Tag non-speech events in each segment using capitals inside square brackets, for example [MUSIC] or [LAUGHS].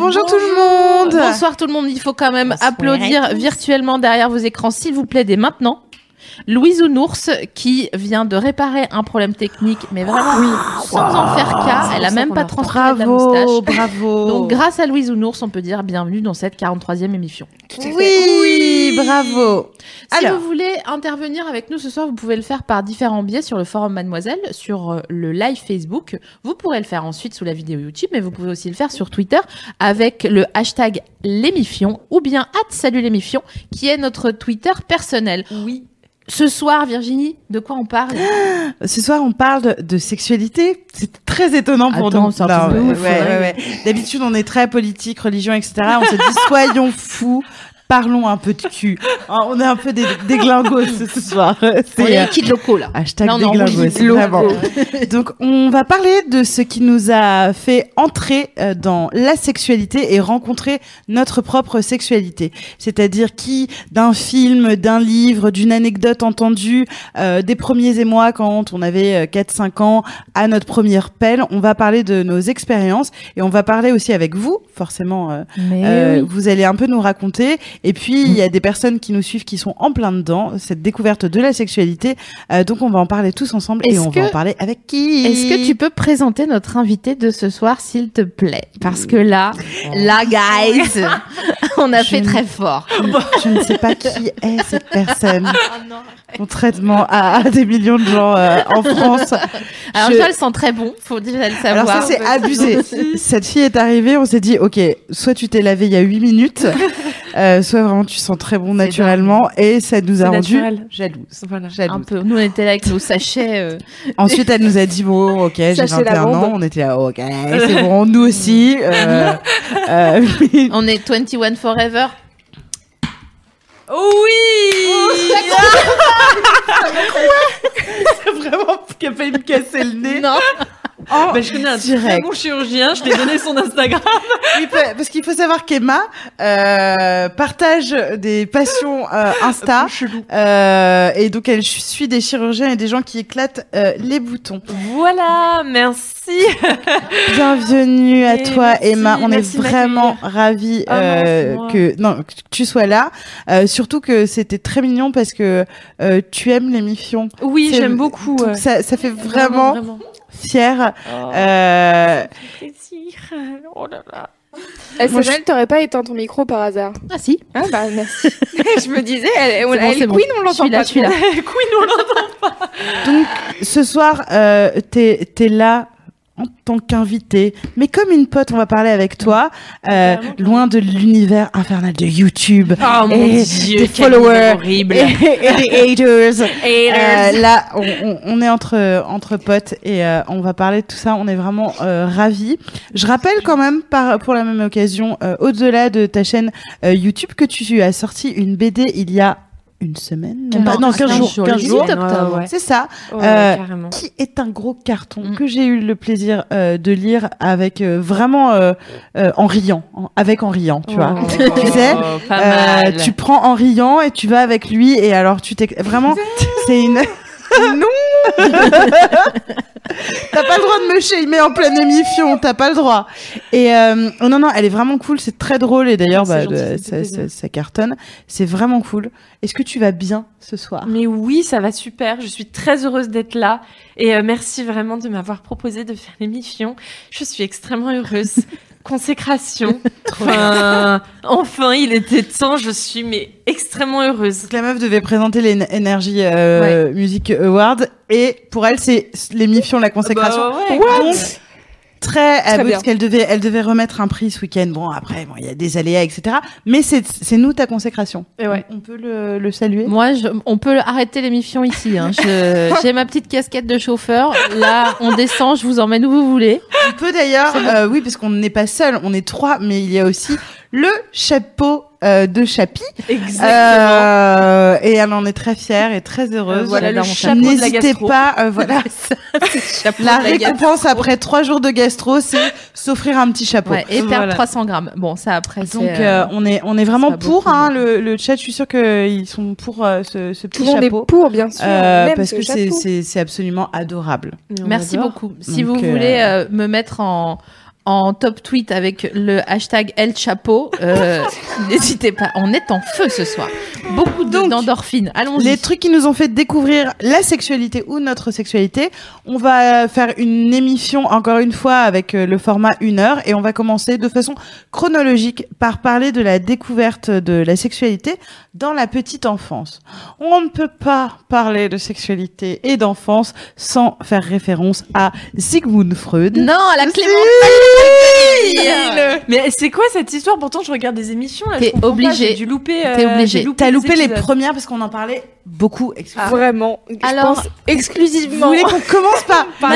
Bonjour tout le monde. Bonsoir tout le monde. Il faut quand même Bonsoir applaudir virtuellement derrière vos écrans, s'il vous plaît, dès maintenant. Louise Ounours qui vient de réparer un problème technique, mais vraiment sans en faire cas. Elle a même pas transpiré de la moustache. bravo. Donc grâce à Louise Ounours, on peut dire bienvenue dans cette 43e émission. oui, bravo. Si Alors, vous voulez intervenir avec nous ce soir, vous pouvez le faire par différents biais sur le forum Mademoiselle, sur euh, le live Facebook. Vous pourrez le faire ensuite sous la vidéo YouTube, mais vous pouvez aussi le faire sur Twitter avec le hashtag l'émifion ou bien salut l'émifion qui est notre Twitter personnel. Oui. Ce soir, Virginie, de quoi on parle [GASPS] ce soir, on parle de, sexualité. C'est très étonnant pour Attends, nous. ouais. ouais, ouais. D'habitude, on est très politique, religion, etc. On se dit, [LAUGHS] soyons fous. Parlons un peu de cul. [LAUGHS] Hein, on est un peu des, des [LAUGHS] glingos ce, soir. On [LAUGHS] C'est est euh, locaux là. hashtag Là, on des glingos. Donc, on va parler de ce qui nous a fait entrer euh, dans la sexualité et rencontrer notre propre sexualité. C'est-à-dire qui, d'un film, d'un livre, d'une anecdote entendue, euh, des premiers émois quand on avait euh, 4-5 ans, à notre première pelle, on va parler de nos expériences et on va parler aussi avec vous, forcément. euh, Mais euh. Vous allez un peu nous raconter. Et puis, il y a des personnes qui nous suivent qui sont en plein dedans, cette découverte de la sexualité. Euh, donc, on va en parler tous ensemble et on va en parler avec qui? Est-ce que tu peux présenter notre invité de ce soir, s'il te plaît? Parce que là, là, guys, [LAUGHS] on a Je fait ne- très fort. Je ne sais pas qui est cette personne. [LAUGHS] Contrairement à, à des millions de gens euh, en France. Alors Je- déjà, elle sent très bon, faut déjà le Alors savoir. ça c'est abusé. Cette fille est arrivée, on s'est dit ok, soit tu t'es lavé il y a 8 minutes, euh, soit vraiment tu sens très bon naturellement et ça nous a C'est rendu naturel. Voilà. Jalouse. un peu. Nous, on était là avec nos sachets. euh, [LAUGHS] Ensuite, elle nous a dit bon, ok, j'ai Sachez 21 lavande. ans. On était là, ok, c'est bon, nous aussi. Euh, [LAUGHS] euh, [LAUGHS] on est 21 Forever. Oui vraiment qui a failli me casser le nez. Non. Oh, Bah, Je connais un direct. très bon chirurgien, je t'ai donné son Instagram. [LAUGHS] Oui, parce qu'il faut savoir qu'Emma euh, partage des passions euh, Insta. [LAUGHS] Euh, et donc, elle suit des chirurgiens et des gens qui éclatent euh, les boutons. Voilà, merci. [LAUGHS] Bienvenue à Et toi, merci, Emma. On est vraiment ravis non, euh, que non que tu sois là. Euh, surtout que c'était très mignon parce que euh, tu aimes l'émission. Oui, j'aime beaucoup. Ça, ça fait vraiment, vraiment. Fier. Oh, Euh. Oh là là. Moi, SML, t'aurais pas éteint ton micro par hasard? Ah si. Ah bah merci. [LAUGHS] je me disais, elle, on, bon, elle c'est bon. Queen, on l'entend pas. [LAUGHS] Queen, on l'entend. [LAUGHS] donc ce soir, euh, t'es es là en tant qu'invité, mais comme une pote, on va parler avec toi, euh, loin de l'univers infernal de YouTube. Oh mon dieu, des followers horrible. Et, et des haters. [LAUGHS] Haters. Euh, là, on, est entre entre potes et euh, on va parler de tout ça. On est vraiment ravis. Je rappelle quand même, par, pour la même occasion, au-delà de ta chaîne YouTube, que tu as sorti une BD il y a une semaine, non, non, 15 jours, 15 le jours. 18 octobre. Ouais, C'est ça, ouais, Euh, qui est un gros carton Mm. que j'ai eu le plaisir euh, de lire avec euh, vraiment euh, euh, en riant, en- avec en riant, tu vois. Oh, [LAUGHS] Tu sais, pas Euh, tu prends en riant et tu vas avec lui et alors tu t'es vraiment c'est une [LAUGHS] [LAUGHS] non [LAUGHS] t'as pas le droit de me shamer en pleine émission t'as pas le droit et euh, oh non non elle est vraiment cool c'est très drôle et d'ailleurs bah, gentil, de- ça ça- ça cartonne c'est vraiment cool est-ce que tu vas bien ce soir? Mais oui, ça va super. Je suis très heureuse d'être là. Et euh, merci vraiment de m'avoir proposé de faire l'émission. Je suis extrêmement heureuse. [LAUGHS] Consécration. Enfin, enfin, il était temps. Je suis mais extrêmement heureuse. Donc, la meuf devait présenter les Energy euh, Music Awards et pour elle c'est l'émission la consécration Bah ouais, Donc, Très, Très parce qu'elle devait, elle devait remettre un prix ce week-end. Bon, après, bon, il y a des aléas, etc. Mais c'est, c'est nous ta consécration. Et ouais. On peut le, le saluer. Moi, je- on peut arrêter l'émission ici. hein. Je- [LAUGHS] J'ai ma petite casquette de chauffeur. Là, on descend, je vous emmène où vous voulez. On peut d'ailleurs, euh, oui, parce qu'on n'est pas seul, on est trois, mais il y a aussi le chapeau euh, de Chapi. Exactement. Euh, et elle en est très fière et très heureuse. Euh, voilà le chapeau N'hésitez gastro. pas, euh, voilà. [LAUGHS] La récompense après trois jours de gastro, c'est s'offrir un petit chapeau. Ouais, et perdre Voilà. 300 grammes. Bon, ça après, c'est. Donc euh, euh, on est on est vraiment pour beaucoup, hein, le, le chat. Je suis sûre qu'ils sont pour euh, ce, ce Tout petit monde chapeau est pour, bien sûr. Euh, même parce ce que c'est chapeau. c'est c'est absolument adorable. On Merci adore. beaucoup. Si Donc, vous euh, voulez euh, me mettre en en top tweet avec le hashtag El Chapeau, euh, [LAUGHS] n'hésitez pas. On est en feu ce soir. Beaucoup d'endorphines. Allons-y. Les trucs qui nous ont fait découvrir la sexualité ou notre sexualité. On va faire une émission encore une fois avec euh, le format une heure et on va commencer de façon chronologique par parler de la découverte de la sexualité dans la petite enfance. On ne peut pas parler de sexualité et d'enfance sans faire référence à Sigmund Freud. Non, la Si Clémentine. Mais c'est quoi cette histoire? Pourtant, je regarde des émissions T'es obligé. J'ai dû louper. euh, T'es obligé. T'as loupé les premières parce qu'on en parlait beaucoup. excuse-moi. Vraiment. Je Alors- pense Vous exclusivement. voulez qu'on commence par [LAUGHS] moi,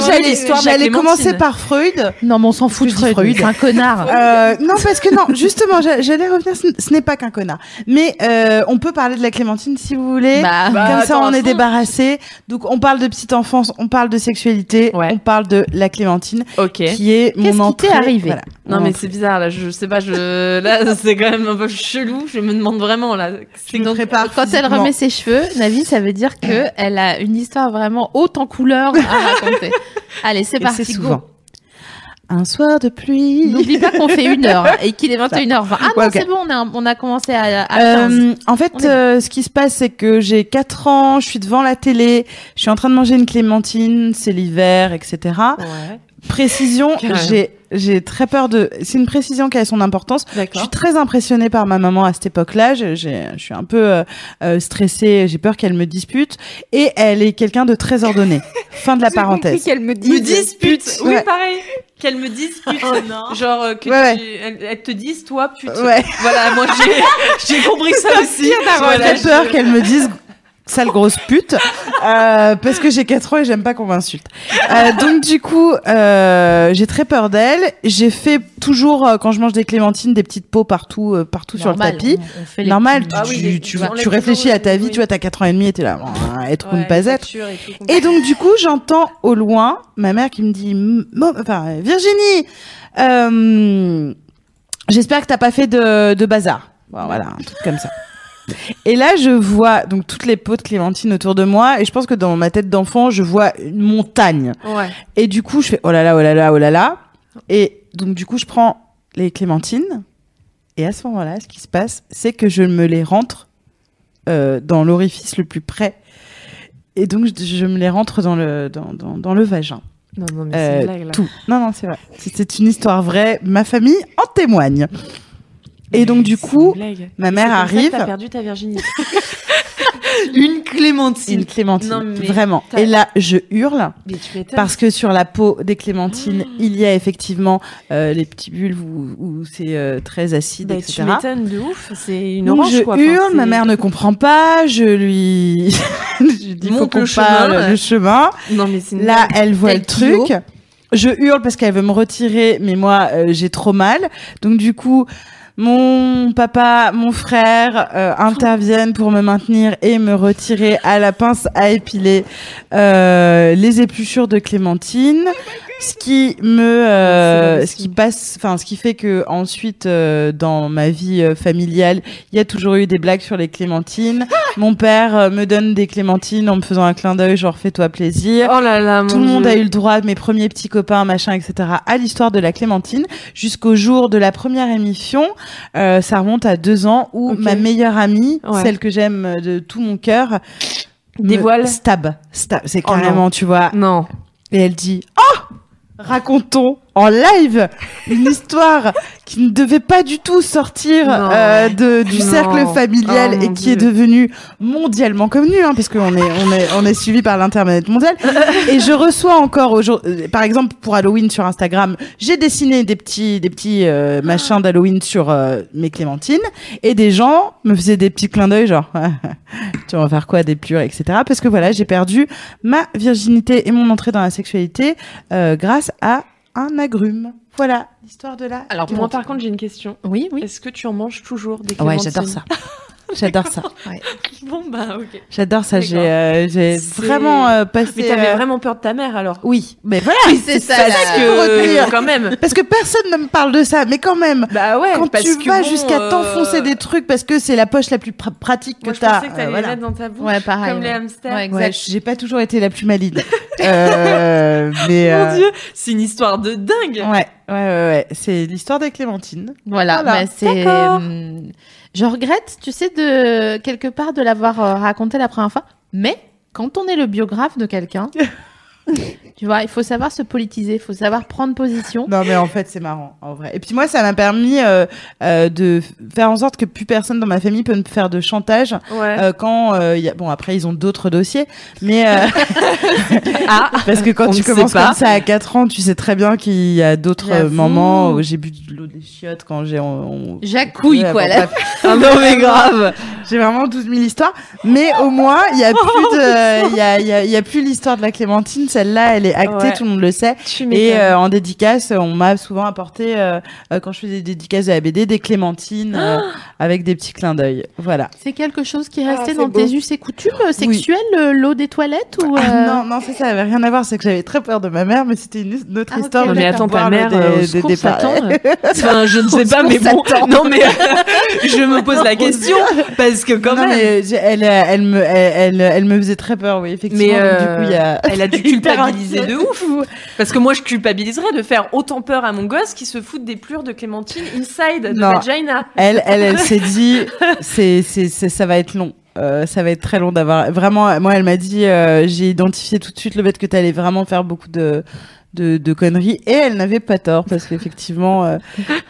j'allais la j'allais commencer par Freud. Non, mais on s'en fout de Freud. Freud. C'est un connard. Euh, non, parce que non, justement, j'a- j'allais revenir. Ce n'est pas qu'un connard, mais euh, on peut parler de la Clémentine si vous voulez. Bah, Bah, Comme ça, attends, on est débarrassé. Donc, on parle de petite enfance, on parle de sexualité, Ouais. on parle de la Clémentine, Ok. qui est Qu'est-ce mon qui t'est arrivé voilà, Non mais entrée. c'est bizarre là, je sais pas, je là [LAUGHS] c'est quand même un peu chelou. Je me demande vraiment là. Me Donc, prépare quand elle remet ses cheveux, Navi, ça veut dire que elle a une histoire vraiment haute en couleurs à raconter. [LAUGHS] Allez, c'est Et parti. c'est go. Un soir de pluie. N'oublie pas qu'on fait une heure et qu'il est [LAUGHS] 21h20. Ah non, c'est bon, on a, on a commencé à, à 15. Euh, en fait, euh, ce qui se passe, c'est que j'ai 4 ans, je suis devant la télé, je suis en train de manger une clémentine, c'est l'hiver, etc. Ouais. Précision, j'ai j'ai très peur de. C'est une précision qui a son importance. Je suis très impressionnée par ma maman à cette époque-là. Je, je suis un peu euh, euh, stressée. J'ai peur qu'elle me dispute. Et elle est quelqu'un de très ordonné. [LAUGHS] fin de la parenthèse. qu'elle me Me dispute. Oui, Ouais. pareil. Qu'elle me dispute. [LAUGHS] Genre euh, que Ouais, tu, elle, elle te dise toi pute. Ouais. Voilà, moi j'ai [LAUGHS] compris ça aussi. J'ai Voilà, très peur je- qu'elle me dise sale grosse pute euh, parce que j'ai 4 ans et j'aime pas qu'on m'insulte. Euh, donc du coup, euh, j'ai très peur d'elle. J'ai fait toujours euh, quand je mange des clémentines des petites peaux partout euh, partout sur le tapis. on- on fait les Normal, petits- Ah tu, oui, les- tu, tu tu réfléchis à ta vie, oui. tu vois, t'as 4 ans et demi et t'es là, ah, être ou Ouais, ne pas être. et donc du coup, j'entends au loin ma mère qui me dit, enfin Virginie, euh, j'espère que t'as pas fait de, de bazar. Bon, voilà, un truc comme ça. Et là, je vois donc toutes les pots de clémentine autour de moi, et je pense que dans ma tête d'enfant, je vois une montagne. Ouais. Et du coup, je fais oh là là, oh là là, oh là là. Et donc du coup, je prends les clémentines, et à ce moment-là, ce qui se passe, c'est que je me les rentre euh, dans l'orifice le plus près. Et donc, je, je me les rentre dans le, dans, dans, dans le vagin. Non, non, mais c'est Euh, une blague là. tout. Non, non, c'est vrai. C'est une histoire vraie. Ma famille en témoigne. Et donc, du coup, ma mère comme arrive. T'as perdu ta virginité. [LAUGHS] une clémentine. une clémentine. Non, mais vraiment. Et là, je hurle. Parce que sur la peau des clémentines, [GASPS] il y a effectivement euh, les petits bulbes où, où c'est euh, très acide, Bah, etc. tu m'étonnes de ouf. C'est une Donc orange je quoi. Enfin, hurle, ma mère ne [LAUGHS] comprend pas, je lui [LAUGHS] je dis faut Montre qu'on le chemin, ouais. le chemin. Non mais une Là, elle voit le truc. Je hurle parce qu'elle veut me retirer, mais moi euh, j'ai trop mal. Donc du coup, mon papa, mon frère euh, interviennent pour me maintenir et me retirer à la pince à épiler euh, les épluchures de clémentine. Ce qui me, euh, ce qui passe, enfin, ce qui fait que ensuite, euh, dans ma vie euh, familiale, il y a toujours eu des blagues sur les clémentines. Mon père euh, me donne des clémentines en me faisant un clin d'œil, genre fais-toi plaisir. Oh là là, Tout le monde a eu le droit, mes premiers petits copains, machin, etc., à l'histoire de la Clémentine, jusqu'au jour de la première émission. Euh, ça remonte à deux ans où ma meilleure amie, Ouais. celle que j'aime de tout mon cœur, Dévoile. stab, stab. C'est Oh carrément, tu vois. Non. Et elle dit, oh, racontons en live une [LAUGHS] histoire qui ne devait pas du tout sortir euh, de, du Non. cercle familial Oh, et qui est devenue mondialement connue, hein, parce qu'on est, on est, on est suivi par l'internet mondial. et je reçois encore aujourd'hui, par exemple pour Halloween sur Instagram, j'ai dessiné des petits, des petits euh, machins d'Halloween sur euh, mes clémentines et des gens me faisaient des petits clins d'œil genre, [LAUGHS] tu vas faire quoi des plures, etc. Parce que voilà, j'ai perdu ma virginité et mon entrée dans la sexualité euh, grâce à un agrume. Voilà l'histoire de la. Alors, Moi, par contre, j'ai une question. Oui, oui. Est-ce que tu en manges toujours des ouais, clémentines j'adore ça. [LAUGHS] [LAUGHS] J'adore ça. [LAUGHS] Bon, bah, ok. J'adore ça. J'ai euh, j'ai vraiment euh, passé. Mais t'avais euh, vraiment peur de ta mère alors Oui, mais voilà. c'est ça, qu'il faut retenir. quand même. [LAUGHS] Parce que personne ne me parle de ça, mais quand même. Bah ouais, Quand parce tu que vas bon, jusqu'à euh, t'enfoncer des trucs parce que c'est la poche la plus pr- pratique que Moi, je t'as. pensais que t'allais euh, voilà. dans ta bouche. Ouais, pareil, Comme les hamsters. Ouais, Ouais, exact. j'ai pas toujours été la plus maligne. euh, mais Mon euh, dieu, c'est une histoire de dingue. ouais, ouais, ouais, ouais. C'est l'histoire des clémentines. Voilà, Voilà, bah, c'est. Je regrette, tu sais, de quelque part de l'avoir euh, raconté la première fois. Mais quand on est le biographe de quelqu'un, [LAUGHS] tu vois, il faut savoir se politiser, il faut savoir prendre position. Non, mais en fait, c'est marrant, en vrai. Et puis moi, ça m'a permis euh, euh, de faire en sorte que plus personne dans ma famille peut me faire de chantage Ouais. euh, quand euh, y a... bon après ils ont d'autres dossiers, mais [LAUGHS] ah, [LAUGHS] parce que quand tu commences comme ça à 4 ans, tu sais très bien qu'il y a d'autres moments où j'ai bu de l'eau des chiottes quand j'ai on- Jacouille, quoi. là. [LAUGHS] Ah non mais grave. J'ai vraiment 12 000 histoires, mais au moins il y a plus de, il y a, il y a, il y a plus l'histoire de la Clémentine. Celle-là, elle est actée, Ouais. tout le monde le sait. tu Et euh, en dédicace, on m'a souvent apporté euh, euh, quand je faisais des dédicaces de la BD des clémentines euh, avec des petits clins d'œil. Voilà. C'est quelque chose qui est Ah, resté dans beau. tes us et coutumes sexuelles, l'eau des toilettes ou Ah, non, non, ça, ça avait rien à voir. C'est que j'avais très peur de ma mère, mais c'était une, une autre Ah, histoire. Mais attends, ta mère, euh, des. Satan, euh, [LAUGHS] Enfin, je ne sais pas, mais bon. Non mais je me pose la question parce que quand non, même. mais elle, elle me, elle, elle, elle me faisait très peur, oui, effectivement. Mais Donc, du coup, il y a. elle a dû [LAUGHS] Hyper culpabiliser de ouf. Parce que moi, je culpabiliserais de faire autant peur à mon gosse qui se fout des plures de Clémentine inside de Non. vagina. Elle, elle, elle [LAUGHS] s'est dit, c'est, c'est, c'est, ça va être long. Euh, ça va être très long d'avoir. Vraiment, moi, elle m'a dit, euh, j'ai identifié tout de suite le fait que tu allais vraiment faire beaucoup de, de, de conneries. Et elle n'avait pas tort, parce qu'effectivement, euh,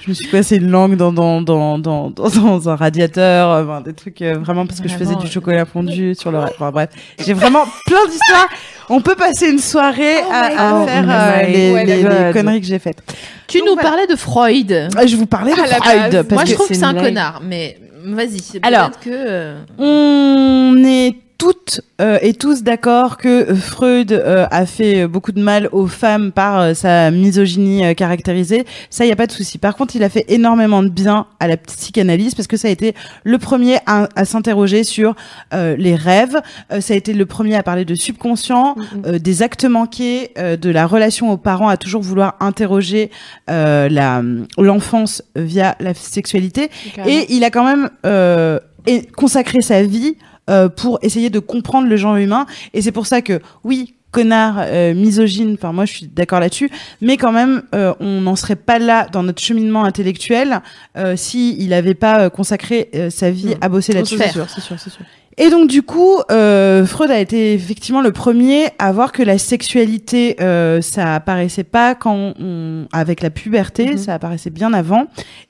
je me suis passé une langue dans, dans, dans, dans, dans, dans un radiateur, euh, enfin, des trucs euh, vraiment parce que je faisais du chocolat fondu sur le. Enfin, bref, j'ai vraiment plein d'histoires. On peut passer une soirée Oh à, à faire Oh euh, les, les, les conneries que j'ai faites. Tu Donc, nous voilà. parlais de Freud. Euh, Je vous parlais de Freud. Parce Moi, que je trouve que c'est un blague. connard, mais vas-y. Alors. peut-être que. euh, On est toutes euh, et tous d'accord que euh, Freud euh, a fait beaucoup de mal aux femmes par euh, sa misogynie euh, caractérisée. Ça, il y a pas de souci. Par contre, il a fait énormément de bien à la psychanalyse parce que ça a été le premier à, à s'interroger sur euh, les rêves. Euh, ça a été le premier à parler de subconscient, euh, des actes manqués, euh, de la relation aux parents, à toujours vouloir interroger euh, la l'enfance via la sexualité. Et il a quand même euh, et- consacré sa vie euh, pour essayer de comprendre le genre humain. Et c'est pour ça que, oui, connard, euh, misogyne, enfin moi je suis d'accord là-dessus, mais quand même, euh, on n'en serait pas là dans notre cheminement intellectuel euh, si il n'avait pas euh, consacré euh, sa vie à bosser là-dessus. c'est sûr, c'est sûr, c'est sûr. Et donc du coup, euh, Freud a été effectivement le premier à voir que la sexualité, euh, ça apparaissait pas quand on, avec la puberté, Mhm. ça apparaissait bien avant.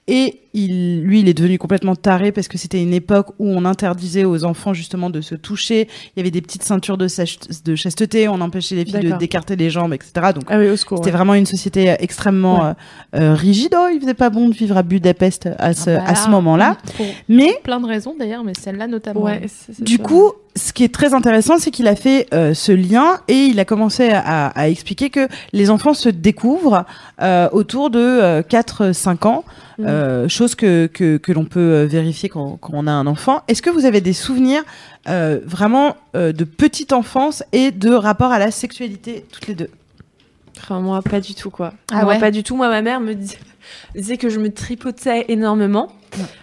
Et il, lui, il est devenu complètement taré parce que c'était une époque où on interdisait aux enfants justement de se toucher. Il y avait des petites ceintures de, chasteté, on empêchait les filles d'écarter les jambes, etc. Donc Ah oui, c'était vraiment une société euh, extrêmement euh, euh, rigide. Oh, il faisait pas bon de vivre à Budapest à ce, ah bah à ce là, moment-là. Pour Mais plein de raisons d'ailleurs, mais celle-là notamment. Ouais, c'est- c'est du ça. coup, ce qui est très intéressant, c'est qu'il a fait euh, ce lien et il a commencé à, à expliquer que les enfants se découvrent euh, autour de euh, 4-5 ans, Mhm. euh, chose que, que, que l'on peut vérifier quand, quand on a un enfant. Est-ce que vous avez des souvenirs euh, vraiment euh, de petite enfance et de rapport à la sexualité, toutes les deux? Enfin, moi, pas du tout, quoi. Ah moi, ouais? pas du tout. Moi, ma mère me dis- disait que je me tripotais énormément.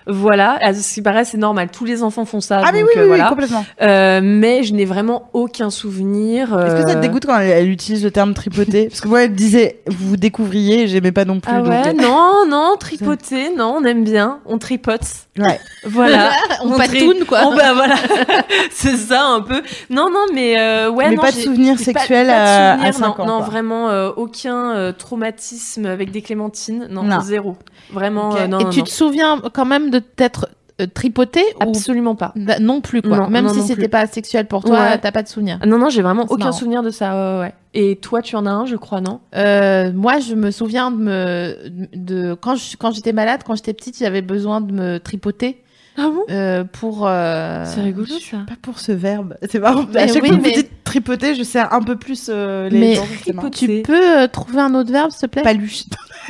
Voilà, à ce qui paraît, c'est normal. Tous les enfants font ça. Ah, mais donc, oui, euh, oui, oui, voilà. complètement. Euh, mais je n'ai vraiment aucun souvenir. Est-ce que ça te euh, dégoûte quand elle, elle utilise le terme tripoter? Parce que moi, elle disait, vous vous découvriez, j'aimais pas non plus. Ah donc, ouais, euh, non, non, tripoter, non, on aime bien, on tripote. Ouais. [LAUGHS] Voilà. [LAUGHS] On tri- patoune, quoi. On, bah voilà, [LAUGHS] c'est ça un peu. Non, non, mais euh, ouais, mais non, pas de j'ai- souvenirs j'ai pas- sexuels pas de à, à souvenirs, 5 non, ans. non, quoi. vraiment euh, aucun euh, traumatisme avec des clémentines, non, Non. zéro. Vraiment, Ok. euh, non, Et non, tu non. te souviens quand même de t'être euh, tripoté absolument pas. Bah, non plus quoi. Non, même non, si non c'était plus. pas sexuel pour toi, Ouais. t'as pas de souvenir. Ah, Non, non, j'ai vraiment C'est aucun marrant. souvenir de ça. ouais, ouais. Et toi, tu en as un, je crois, non? Euh, moi, je me souviens de me de quand je quand j'étais malade, quand j'étais petite, j'avais besoin de me tripoter Ah bon? Euh, pour. euh, C'est rigolo Je suis ça. Pas pour ce verbe. C'est marrant. Mais à chaque oui, fois que mais- vous dites tripoter, je serre un peu plus euh, les Mais- marrant. Tu peux euh, trouver un autre verbe, s'il te plaît? Paluche. [LAUGHS]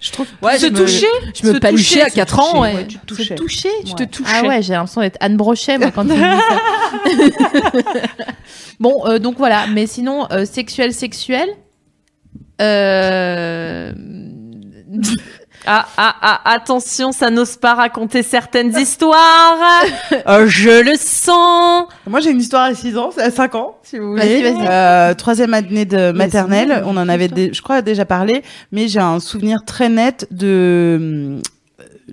je trouve. Ouais, se je me- toucher Je me Se paluchais toucher, à se 4 ans, ouais. ouais, tu te touchais. Se toucher Tu Ouais. te touchais. Ah ouais, j'ai l'impression d'être Anne Brochet, moi, quand tu me dis ça. [LAUGHS] bon, euh, donc voilà. Mais sinon, euh, sexuel, sexuel. Euh... Ah, ah, ah, attention, ça n'ose pas raconter certaines [LAUGHS] histoires. Euh, je le sens. Moi, j'ai une histoire à 6 ans, c'est à 5 ans, si vous Vas-y, voulez. vas-y. Euh, troisième année de maternelle, on en avait, dé- je crois, déjà parlé, mais j'ai un souvenir très net de euh,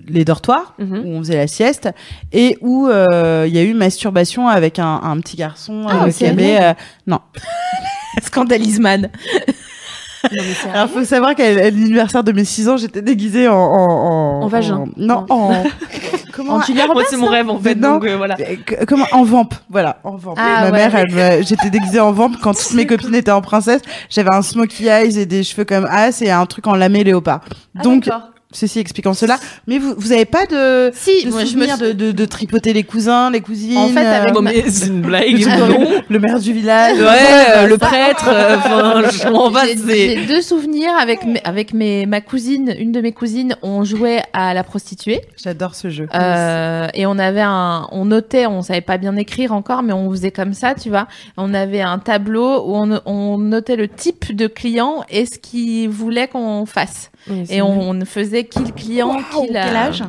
les dortoirs Mhm. où on faisait la sieste et où euh, il y a eu masturbation avec un, un petit garçon Ah, euh, qui avait euh, non. [LAUGHS] Scandalisman. Alors faut savoir qu'à l'anniversaire de mes 6 ans, j'étais déguisée en en, en, En vagin. en- non, Non. en [LAUGHS] comment En Julia Moi, c'est mon rêve en fait. Non. Donc euh, voilà. Comment en vamp, voilà, en vamp. Ah, Ma ouais. mère, me- j'étais déguisée en vamp quand toutes mes copines étaient en princesse. J'avais un smokey eyes et des cheveux comme as et un truc en lamé léopard. Ah, Donc ceci expliquant cela. Mais vous, vous avez pas de, Si, de moi, je me souvenir de, de, de tripoter les cousins, les cousines. En fait, avec euh, ma- mais c'est une blague. [LAUGHS] le, non. le maire du village. Ouais, euh, le prêtre. euh, Enfin, [LAUGHS] je m'en vais. J'ai deux souvenirs avec mes, avec mes ma cousine, une de mes cousines, on jouait à la prostituée J'adore ce jeu. euh, et on avait un, on notait, on savait pas bien écrire encore, mais on faisait comme ça, tu vois. On avait un tableau où on, on notait le type de client et ce qu'il voulait qu'on fasse. Et on, on faisait qui le client, qui la- quel âge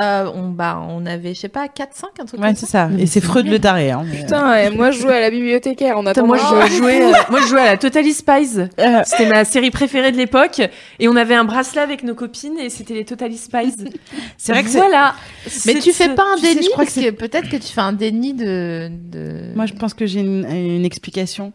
euh, on, bah, on avait, je sais pas, 4-5, un truc Ouais, c'est ça. Et c'est Freud le taré. Hein. Putain, ouais, moi je jouais à la bibliothécaire en Putain, moi, je jouais, euh, moi, je jouais à la Totally Spies. euh, C'était ma série préférée de l'époque. Et on avait un bracelet avec nos copines et c'était les Totally Spies. [LAUGHS] c'est vrai que c'est. voilà. Mais tu fais pas un tu sais, déni je crois parce que que, peut-être que tu fais un déni de. de... Moi, je pense que j'ai une, une explication.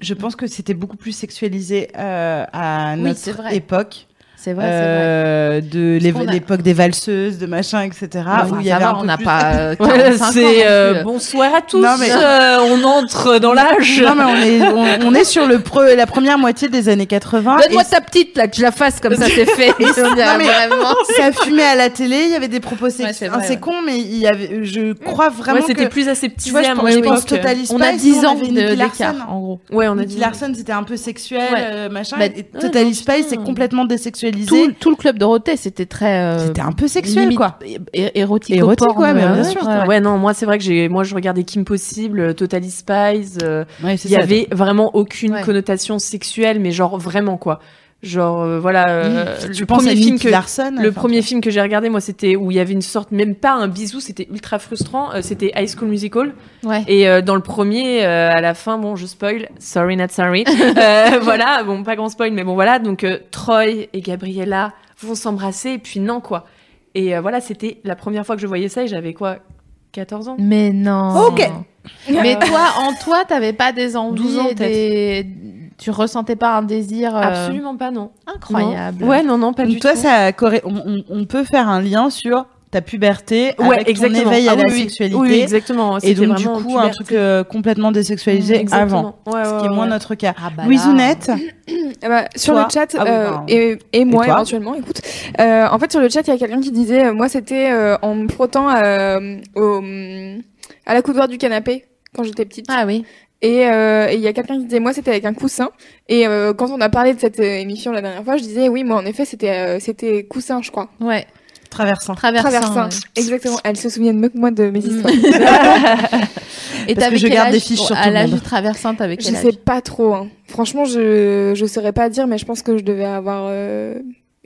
Je pense que c'était beaucoup plus sexualisé euh, à notre vrai. époque. C'est vrai, c'est vrai. euh, de l'é- qu'on a- l'époque des valseuses, de machin, etc. Enfin, où il y avait va, un on n'a plus- pas [LAUGHS] euh, Ouais, 45 ans c'est euh, bonsoir à tous. Non, mais- Euh, on entre dans l'âge. Non, mais on est, on, on est sur le pre- la première moitié des années 80. Donne-moi ta petite là, que je la fasse comme ça, c'est fait. [LAUGHS] Non, mais- vraiment. ça fumait à la télé, il y avait des propos Ouais, sexuels. c'est Enfin, vrai, c'est ouais. con, mais il y avait, je crois vraiment Ouais, c'était que, plus aseptisé à mon époque. pense Totally Spice, On a nous, 10 ans de- d'écart, Larson. en gros. Ouais, on a Nicky dit. Larson, c'était un peu sexuel, Ouais. euh, machin. Bah, ouais, Totally non, Spice, c'est complètement Tout, tout le club Dorothée, c'était très. euh, C'était un peu sexuel, limite quoi. Érotique, Érotique, ouais, mais euh, bien sûr. Ouais. non, moi c'est vrai que j'ai, moi je regardais Kim Possible, Totally Spies. euh, Ouais, Il y ça. avait vraiment aucune Ouais. connotation sexuelle, mais genre vraiment quoi. Genre euh, voilà, euh, Tu le penses premier à film que Larson, le enfin, premier film que j'ai regardé moi c'était où il y avait une sorte même pas un bisou, c'était ultra frustrant, euh, c'était High School Musical Ouais. et euh, dans le premier euh, à la fin bon, je spoil, sorry not sorry. [LAUGHS] Euh, voilà, bon pas grand spoil mais bon voilà, donc euh, Troy et Gabriella vont s'embrasser et puis non quoi. Et euh, voilà, c'était la première fois que je voyais ça et j'avais quoi 14 ans? Mais non. Ok. Mais toi, en toi, t'avais pas des envies, 12 ans, et des... tu ressentais pas un désir euh, Absolument pas non. incroyable. Non. Ouais, non non, pas Donc du toi, tout. ça on, on- on peut faire un lien sur ta puberté Ouais, avec exactement. ton éveil Ah à la oui, sexualité. Oui, exactement. et donc du coup, un truc euh, complètement désexualisé avant. Exactement. Ouais, Ce qui ouais, est moins notre cas. Ah bah [CLEARS THROAT] Eh bah, sur Toi le chat Ah euh, et, et moi Et éventuellement, écoute. Euh, en fait, sur le chat, il y a quelqu'un qui disait, euh, moi, c'était euh, en me frottant euh, au, à la coudoir du canapé quand j'étais petite. Ah oui. Et euh, et il y a quelqu'un qui disait, moi, c'était avec un coussin. Et euh, quand on a parlé de cette euh, émission la dernière fois, je disais, oui, moi, en effet, c'était euh, c'était coussin, je crois. Ouais. traversant. Traversant. Traversin. ouais. Exactement. Elle se souvient mieux que moi de mes histoires. [LAUGHS] Et Parce que je garde des fiches pour- sur tout À le l'âge monde. de traversant, t'avais Je sais pas trop. Hein. Franchement, je je saurais pas dire, mais je pense que je devais avoir euh,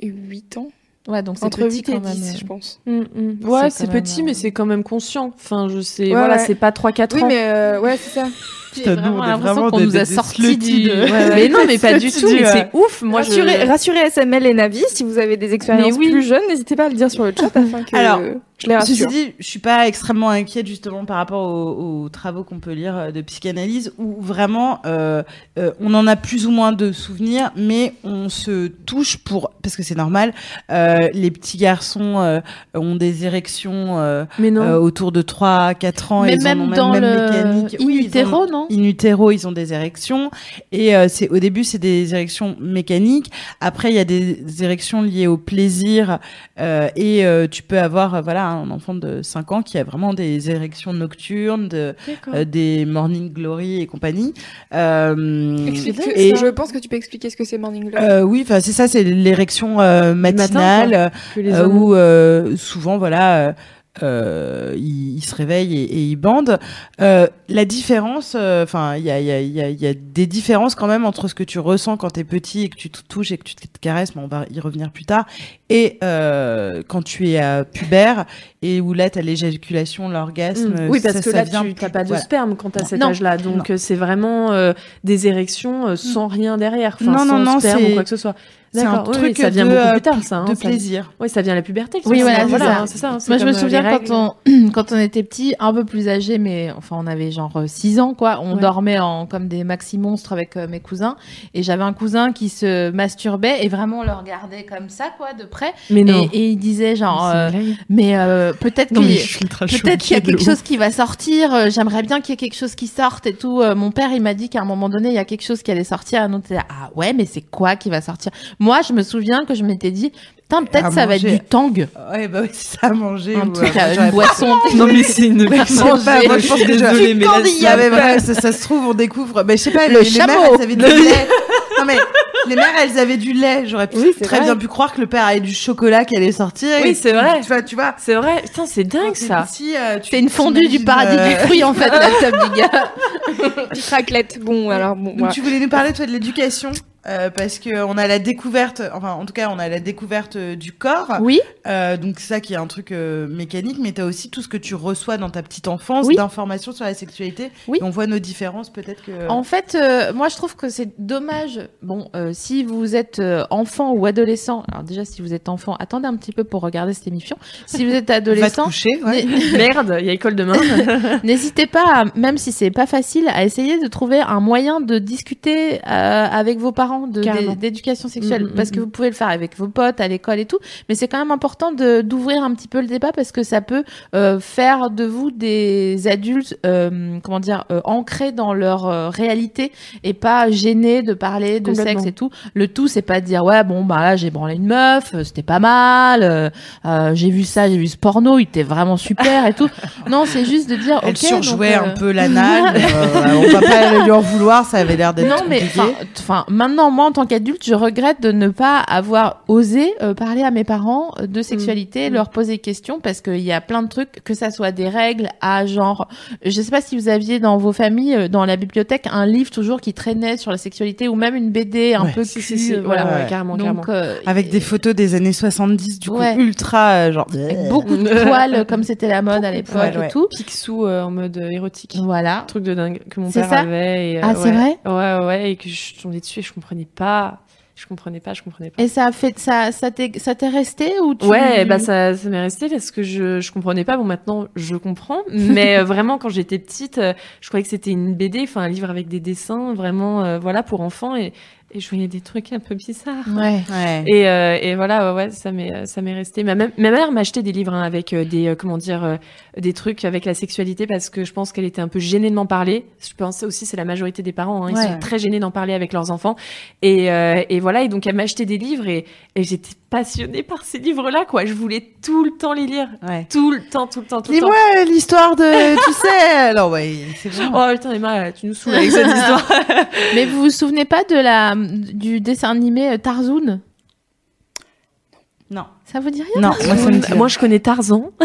8 ans. Ouais, donc c'est Entre petit 8 et quand même. 10, je pense. Mm, mm. Ouais, C'est même, petit, euh, mais c'est quand même conscient. Enfin, je sais, Ouais, voilà, ouais. c'est pas 3-4 Oui, ans. mais euh, ouais, c'est ça. Putain, nous, vraiment on est l'impression vraiment qu'on nous a sorti du. de- Ouais, ouais. [LAUGHS] Mais non, mais pas [LAUGHS] du tout. Mais c'est ouf. Moi, rassurez, je. rassurez SML et Navi, si vous avez des expériences oui. plus jeunes, n'hésitez pas à le dire sur le chat afin que Alors, je les Ceci rassure. dit, je suis pas extrêmement inquiète justement par rapport aux, aux travaux qu'on peut lire euh, de psychanalyse où vraiment euh, euh, on en a plus ou moins de souvenirs, mais on se touche pour parce que c'est normal. euh, les petits garçons ont des érections Mais non. autour de 3-4 ans. Mais en même ont dans même le mécanique. in Oui, ils utero, ont- non in utero, ils ont des érections et euh, c'est au début c'est des érections mécaniques. Après il y a des érections liées au plaisir euh, et euh, tu peux avoir euh, voilà un enfant de 5 ans qui a vraiment des érections nocturnes, de, D'accord. euh, des morning glory et compagnie. Euh, Explique et je pense que tu peux expliquer ce que c'est Morning Glory. euh, oui, enfin c'est ça, c'est l'érection euh, matin, matinale Que les où euh, souvent voilà euh, euh, ils, ils se réveillent et, et ils bandent. Euh, la différence, enfin il y a, il y, a, il y, a, il y a des différences quand même entre ce que tu ressens quand t'es petit et que tu te touches et que tu te caresses, mais on va y revenir plus tard, et euh, quand tu es euh, pubère et où là t'as l'éjaculation, l'orgasme. Mm. Oui, parce ça- que ça là, vient tu n'as pas de voilà. sperme quand à cet Non. âge-là. Donc, euh, c'est vraiment euh, des érections euh, sans rien derrière. Enfin, Non, sans non, non, sperme c'est- ou quoi que ce soit. C'est un oui, truc oui, ça vient de, beaucoup euh, plus tard, ça. hein, de ça- plaisir. Oui, ça vient à la puberté. Oui, voilà, c'est voilà, ça. hein, c'est ça. hein, Moi, je me souviens quand on, [CLEARS THROAT] quand on était petit, un peu plus âgé, mais enfin, on avait genre 6 ans, quoi. On Ouais. dormait en, comme des maxi monstres avec euh, mes cousins. Et j'avais un cousin qui se masturbait et vraiment on le regardait comme ça, quoi, de près. Mais non. Et, et il disait genre, C'est euh, mais euh, peut-être qu'il mais Peut-être y a quelque ouf. chose qui va sortir. euh, J'aimerais bien qu'il y ait quelque chose qui sorte et tout. Mon père, il m'a dit qu'à un moment donné, il y a quelque chose qui allait sortir. Était là, ah ouais, mais c'est quoi qui va sortir? Moi, je me souviens que je m'étais dit, putain, peut-être ça va être du tang, Ouais, bah oui, c'est ça à manger. un ou, truc, euh, euh, une boisson. Non, mais c'est une [LAUGHS] Je sais pas, moi, je pense que je- Désolée, mais là, avait vrai, ça, ça se trouve, on découvre. Mais je sais pas, Le les, les mères, elles avaient du [LAUGHS] lait. Non mais les mères, elles avaient du lait. J'aurais pu- Oui, très vrai. bien pu croire que le père avait du chocolat qui allait sortir. Oui, c'est vrai. Tu vois, tu vois. C'est vrai. Putain, c'est dingue ça. petit, euh, tu- C'est une fondue du paradis euh, du fruit, en [LAUGHS] fait, la table du gars. Petite raclette. Bon, alors bon. Tu voulais nous parler toi de l'éducation? Euh, parce que on a la découverte, enfin en tout cas on a la découverte euh, du corps. Oui. Euh, donc ça qui est un truc euh, mécanique, mais t'as aussi tout ce que tu reçois dans ta petite enfance Oui. d'informations sur la sexualité. Oui. Et on voit nos différences peut-être que. En fait, euh, moi, je trouve que c'est dommage. Bon, euh, si vous êtes enfant ou adolescent, alors déjà, si vous êtes enfant, attendez un petit peu pour regarder cette émission. Si vous êtes [LAUGHS] Va te adolescent, coucher. Ouais. [LAUGHS] Merde, il y a école demain. [LAUGHS] N'hésitez pas, à- même si c'est pas facile, à essayer de trouver un moyen de discuter euh, avec vos parents d'éducation sexuelle, Mm, mm, parce que mm. vous pouvez le faire avec vos potes à l'école et tout, mais c'est quand même important de d'ouvrir un petit peu le débat parce que ça peut euh, faire de vous des adultes, euh, comment dire, euh, ancrés dans leur euh, réalité et pas gênés de parler de sexe et tout. Le tout, c'est pas de dire ouais bon bah là j'ai branlé une meuf, euh, c'était pas mal, euh, euh, j'ai vu ça, j'ai vu ce porno, il était vraiment super et tout. [LAUGHS] Non, c'est juste de dire Elle ok. surjouait donc, euh, un peu l'anal. euh, on va pas [LAUGHS] lui en vouloir, ça avait l'air d'être non, mais compliqué. enfin, enfin, maintenant, moi, en tant qu'adulte, je regrette de ne pas avoir osé euh, parler à mes parents euh, de sexualité, Mm. leur poser des questions, parce qu'il y a plein de trucs, que ça soit des règles à genre, je sais pas si vous aviez dans vos familles, euh, dans la bibliothèque, un livre toujours qui traînait sur la sexualité, ou même une BD un Ouais. peu Si, cul, si, si, euh, voilà, ouais, carrément, Donc, carrément. euh, Avec des photos des années 70, du coup, Ouais. ultra, euh, genre. avec beaucoup de [LAUGHS] poils, comme c'était la mode à l'époque Ouais, ouais. et tout. Picsou euh, en mode euh, érotique. Voilà. truc de dingue que mon père ça avait. et, euh, Ah, c'est vrai Ouais, ouais, et que je suis tombée dessus et je comprenais pas. Je comprenais pas, je comprenais pas. Et ça a fait, ça, ça t'est, resté ou tu... Ouais, bah ça, ça m'est resté parce que je, je comprenais pas. Bon, maintenant je comprends, mais euh, vraiment quand j'étais petite, euh, je croyais que c'était une BD, enfin un livre avec des dessins, vraiment, euh, voilà, pour enfants, et, et je voyais des trucs un peu bizarres. Ouais. Ouais. Et, euh, et voilà, ouais, ouais, ça m'est, ça m'est resté. Ma, mère m'a acheté des livres hein, avec euh, des, euh, comment dire, euh, des trucs avec la sexualité parce que je pense qu'elle était un peu gênée de m'en parler. Je pense aussi c'est la majorité des parents, hein, ils Ouais. sont très gênés d'en parler avec leurs enfants. Et, euh, et voilà, et donc elle m'a acheté des livres et, et j'étais passionnée par ces livres-là, quoi. Je voulais tout le temps les lire, Ouais. tout le temps, tout le temps, tout le temps. Dis-moi l'histoire de, [LAUGHS] tu sais, alors ouais, c'est bon. Oh putain Emma, tu nous saoules avec cette [LAUGHS] histoire. Mais vous vous souvenez pas de la, du dessin animé Tarzoun? Non. Ça vous dit rien Non, moi ça me dit Moi je connais Tarzan. [LAUGHS]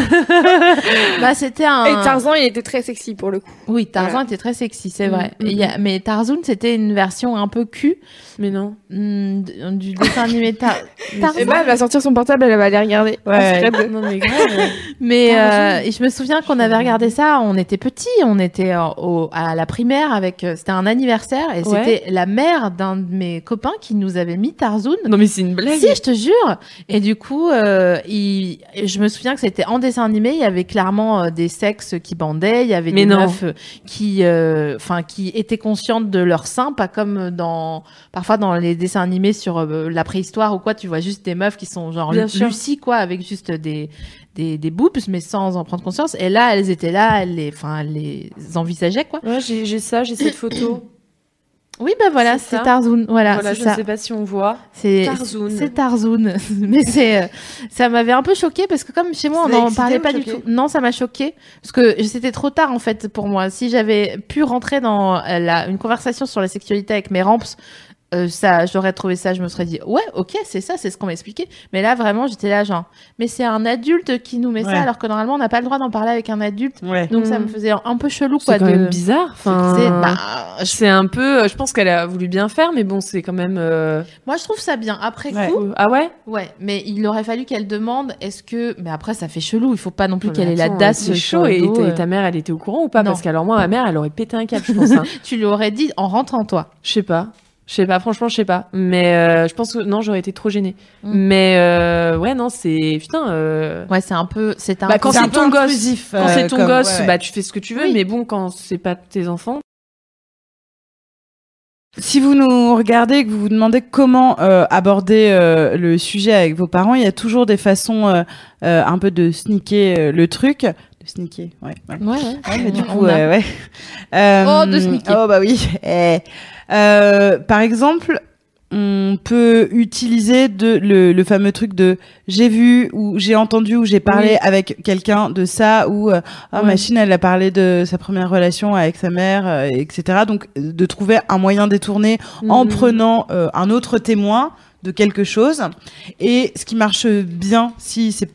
Bah c'était un. Et Tarzan, il était très sexy pour le coup. Oui, Tarzan Voilà. était très sexy, c'est Mm, vrai. mm, Et il y a- Mais Tarzoun, c'était une version un peu cul Mais non. mm, d- du dessin animé Tar... [LAUGHS] Et bah, elle va sortir son portable, elle va aller regarder. Ouais. En thread. Non, mais grave. Mais Tarzan. euh, et je me souviens qu'on avait regardé ça, on était petits, on était euh, au, à la primaire avec, euh, c'était un anniversaire et Ouais. c'était la mère d'un de mes copains qui nous avait mis Tarzoun. Non, mais c'est une blague. Si, je te jure. Et du coup, euh, il, je me souviens que c'était en dessin animé. Il y avait clairement euh, des sexes qui bandaient. Il y avait Mais des non. meufs euh, qui, euh, enfin, qui étaient conscientes de leur sein, pas comme dans, parfois dans les dessins animés sur euh, la préhistoire ou quoi. Tu vois juste des meufs qui sont genre Bien sûr. Lucie, quoi, avec juste des, des, des boobs, mais sans en prendre conscience. Et là, elles étaient là, elles les, enfin, les envisageaient, quoi. Ouais, j'ai ça, j'ai cette photo. Oui, ben voilà, C'est. Tarzoun. Voilà, voilà, je ne sais pas si on voit. C'est Tarzoun. C'est Tarzoun. [LAUGHS] Mais c'est, euh, ça m'avait un peu choqué parce que comme chez moi, on n'en parlait pas du tout. Non, ça m'a choqué parce que c'était trop tard en fait pour moi. Si j'avais pu rentrer dans euh, la, une conversation sur la sexualité avec mes ramps, euh, ça, j'aurais trouvé ça, je me serais dit, ouais, ok, c'est ça, c'est ce qu'on m'a expliqué. Mais là, vraiment, j'étais là, genre, mais c'est un adulte qui nous met Ouais. ça, alors que normalement, on n'a pas le droit d'en parler avec un adulte. Ouais. Donc, ça Mhm. me faisait un peu chelou, quoi. C'est quand de... même bizarre. Enfin, C'est- bah, je- c'est un peu. Je pense qu'elle a voulu bien faire, mais bon, c'est quand même. euh, moi, je trouve ça bien. Après Ouais. coup, Ah ouais? Ouais, mais il aurait fallu qu'elle demande est-ce que. Mais après, ça fait chelou, il faut pas non plus Mais qu'elle ait la attends, DAS c'est sur chaud. Et dos, euh. ta mère, elle était au courant ou pas? Non. Parce qu'alors moi, ma mère, elle aurait pété un câble, je pense. hein. [LAUGHS] Tu lui aurais dit en rentrant, toi. Je sais pas. Je sais pas, franchement, je sais pas. Mais euh, je pense que non, j'aurais été trop gênée. Mm. Mais euh, ouais, non, c'est. Putain. euh, Ouais, c'est un peu. C'est un Bah, peu- quand C'est ton gosse, Quand euh, c'est ton comme- gosse, ouais, ouais. bah tu fais ce que tu veux. Oui. Mais bon, quand c'est pas tes enfants. Si vous nous regardez et que vous vous demandez comment euh, aborder euh, le sujet avec vos parents, il y a toujours des façons euh, euh, un peu de sneaker euh, le truc. Sneaker, ouais. ouais. Ouais, mais du coup, a- euh, ouais. Euh, [LAUGHS] Oh, de sneaker. Oh, bah oui. Eh. Euh, par exemple, on peut utiliser de, le, le fameux truc de j'ai vu ou j'ai entendu ou j'ai parlé Oui. avec quelqu'un de ça ou euh, ah, Ouais. machine elle a parlé de sa première relation avec sa mère euh, etc donc euh, de trouver un moyen détourné en Mhm. prenant euh, un autre témoin de quelque chose. Et ce qui marche bien, si c'est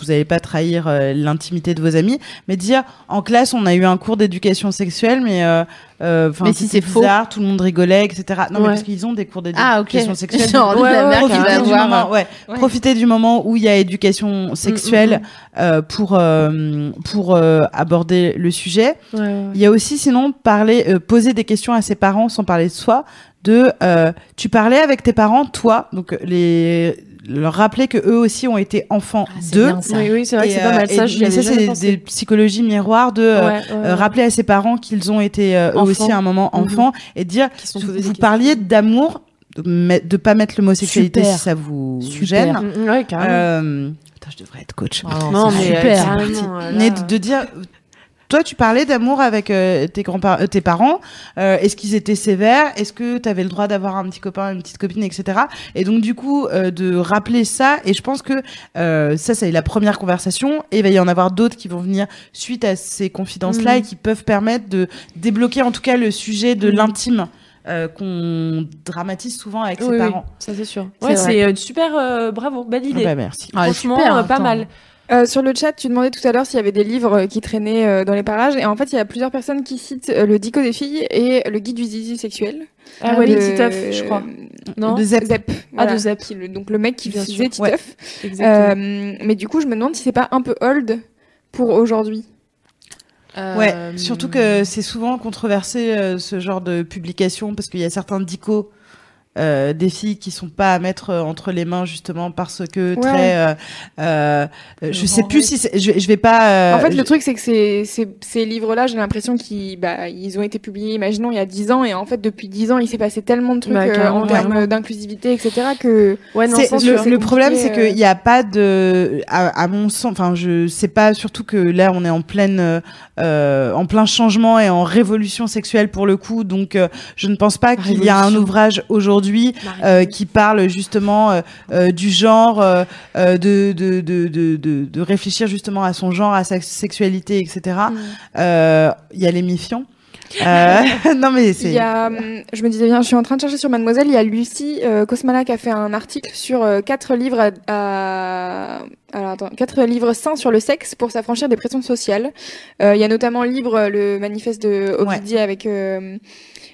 vous n'allez pas trahir euh, l'intimité de vos amis, mais dire en classe on a eu un cours d'éducation sexuelle, mais euh, euh, 'fin, Mais si c'est faux. bizarre, tout le monde rigolait, etc. Non, mais Ouais. parce qu'ils ont des cours Ah, d'éducation sexuelle. [LAUGHS] Genre, donc, la ouais, mère profitez du moment, ouais, Ouais. profitez du moment où il y a éducation sexuelle euh, pour euh, pour euh, aborder le sujet. Ouais, ouais, Il y a aussi sinon parler, euh, poser des questions à ses parents sans parler de soi. De, euh, tu parlais avec tes parents, toi, donc les leur rappeler que eux aussi ont été enfants Ah, d'eux. Oui, oui, c'est vrai que Et, c'est pas euh, mal. et- Ça, je mais ça c'est des, psychologies miroirs de euh, Ouais, ouais, euh, ouais. rappeler à ses parents qu'ils ont été euh, eux aussi à un moment Mhm. enfants et dire sont vous, parliez d'amour de, de pas mettre l'homosexualité Super. si ça vous Super. gêne. Mm, Ouais, carrément. Euh, putain, je devrais être coach. Oh, non, mais euh, super. euh, Mais de dire, toi, tu parlais d'amour avec euh, tes grands tes parents. Euh, Est-ce qu'ils étaient sévères? Est-ce que tu avais le droit d'avoir un petit copain, une petite copine, etc. Et donc du coup, euh, de rappeler ça. Et je pense que euh, ça, c'est la première conversation. Et il va y en avoir d'autres qui vont venir suite à ces confidences-là Mhm. et qui peuvent permettre de débloquer en tout cas le sujet de Mhm. l'intime. euh, qu'on dramatise souvent avec ses oui, parents. ça c'est sûr. C'est Ouais, c'est euh, super, euh, bravo, belle Ah idée. bah, merci. Ah, Franchement, super, euh, pas attends. mal. Euh, sur le chat, tu demandais tout à l'heure s'il y avait des livres euh, qui traînaient euh, dans les parages. Et en fait, il y a plusieurs personnes qui citent euh, le Dico des filles et le guide du zizi sexuel. Ah, ouais, oui. les de- Titeuf, je crois. Non De Zep. Zep. Ah, de Zep. qui le- donc le mec qui Bien faisait sûr. Titeuf. Exactement. Euh, mais du coup, je me demande si c'est pas un peu old pour aujourd'hui. Ouais, surtout que c'est souvent controversé euh, ce genre de publication parce qu'il y a certains dicos euh, des filles qui sont pas à mettre euh, entre les mains justement parce que Ouais. très euh, euh, je sais plus si c'est- je, je vais pas euh, en fait, je- le truc, c'est que ces, ces, ces livres-là, j'ai l'impression qu'ils bah, ils ont été publiés, imaginons, il y a 10 ans. Et en fait, depuis 10 ans, il s'est passé tellement de trucs Bah, euh, en termes d'inclusivité, etc. que ouais, non, c'est- c'est le, le problème c'est qu'il n'y a pas de à, à mon sens enfin je sais pas surtout que là on est en pleine en plein changement et en révolution sexuelle pour le coup donc euh, je ne pense pas qu'il y a un ouvrage aujourd'hui euh, qui parle justement euh, euh, du genre, de, de, de, de, de, réfléchir justement à son genre, à sa sexualité, etc. Mm. Il y a les mifions. Euh, [LAUGHS] non mais c'est je me disais bien, je suis en train de chercher sur Mademoiselle, il y a Lucie euh, Kosmala qui a fait un article sur euh, quatre livres à, alors attends, quatre livres sains sur le sexe pour s'affranchir des pressions sociales. Il y a notamment le livre le manifeste de Ovidie avec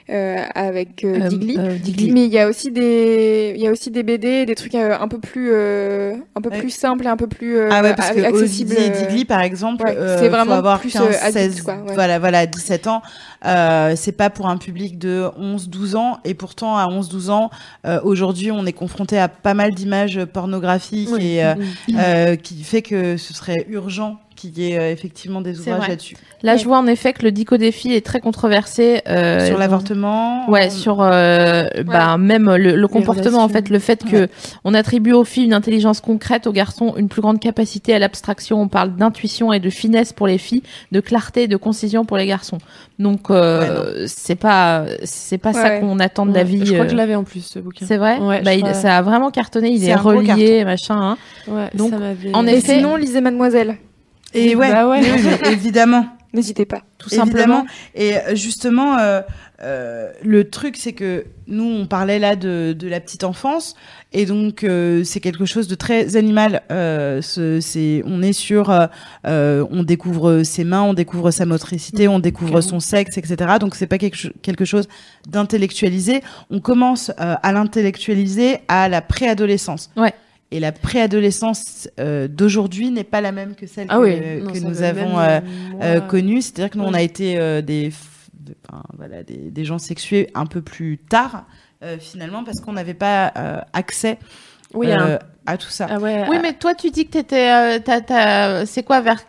euh, avec euh, Euh, Digli. euh, Digli. Mais il y a aussi des il y a aussi des BD, des trucs euh, un peu plus euh, un peu Ouais. plus simples et un peu plus euh, Ah ouais, parce que accessibles. Ovidie et Digli, par exemple, ouais, c'est faut vraiment avoir plus, 15, euh, adulte, 16, quoi, voilà, voilà, 17 ans. Euh, c'est pas pour un public de 11, 12 ans. Et pourtant, à 11, 12 ans, euh, aujourd'hui, on est confronté à pas mal d'images pornographiques Oui. et euh, Mm. euh, qui fait que ce serait urgent qu'il y ait euh, effectivement des ouvrages là-dessus. Là, je vois en effet que le dico défi est très controversé. euh, Sur donc- l'avortement. Ouais, on- sur euh, bah, même le, le comportement en fait, le fait que on attribue aux filles une intelligence concrète, aux garçons une plus grande capacité à l'abstraction. On parle d'intuition et de finesse pour les filles, de clarté et de concision pour les garçons. Donc euh, c'est pas c'est pas Ouais, ça qu'on attend de la vie. Je crois que je l'avais en plus, ce bouquin. c'est vrai. Ouais, bah, il- crois. ça a vraiment cartonné. Il est relié, machin. hein. Ouais, Donc, ça en Et effet- sinon, lisez Mademoiselle. Et ouais, Bah ouais. oui, mais évidemment. [LAUGHS] N'hésitez pas. Tout Évidemment. simplement. Et euh, justement, euh, euh, le truc, c'est que nous, on parlait là de, de la petite enfance, et donc euh, c'est quelque chose de très animal. Euh, ce- c'est, on est sur, euh, on découvre ses mains, on découvre sa motricité, on découvre son sexe, etc. Donc c'est pas quelque, quelque chose d'intellectualisé. On commence à l'intellectualiser à la préadolescence. Ouais. Et la préadolescence euh, d'aujourd'hui n'est pas la même que celle Ah que, oui, non, nous avons euh, euh, connu. C'est-à-dire que nous, on a été euh, des, de- voilà, des, des gens sexués un peu plus tard, euh, finalement, parce qu'on n'avait pas euh, accès Oui, euh, à tout ça. Ah ouais, Oui, mais toi, tu dis que t'étais, euh, c'est quoi vers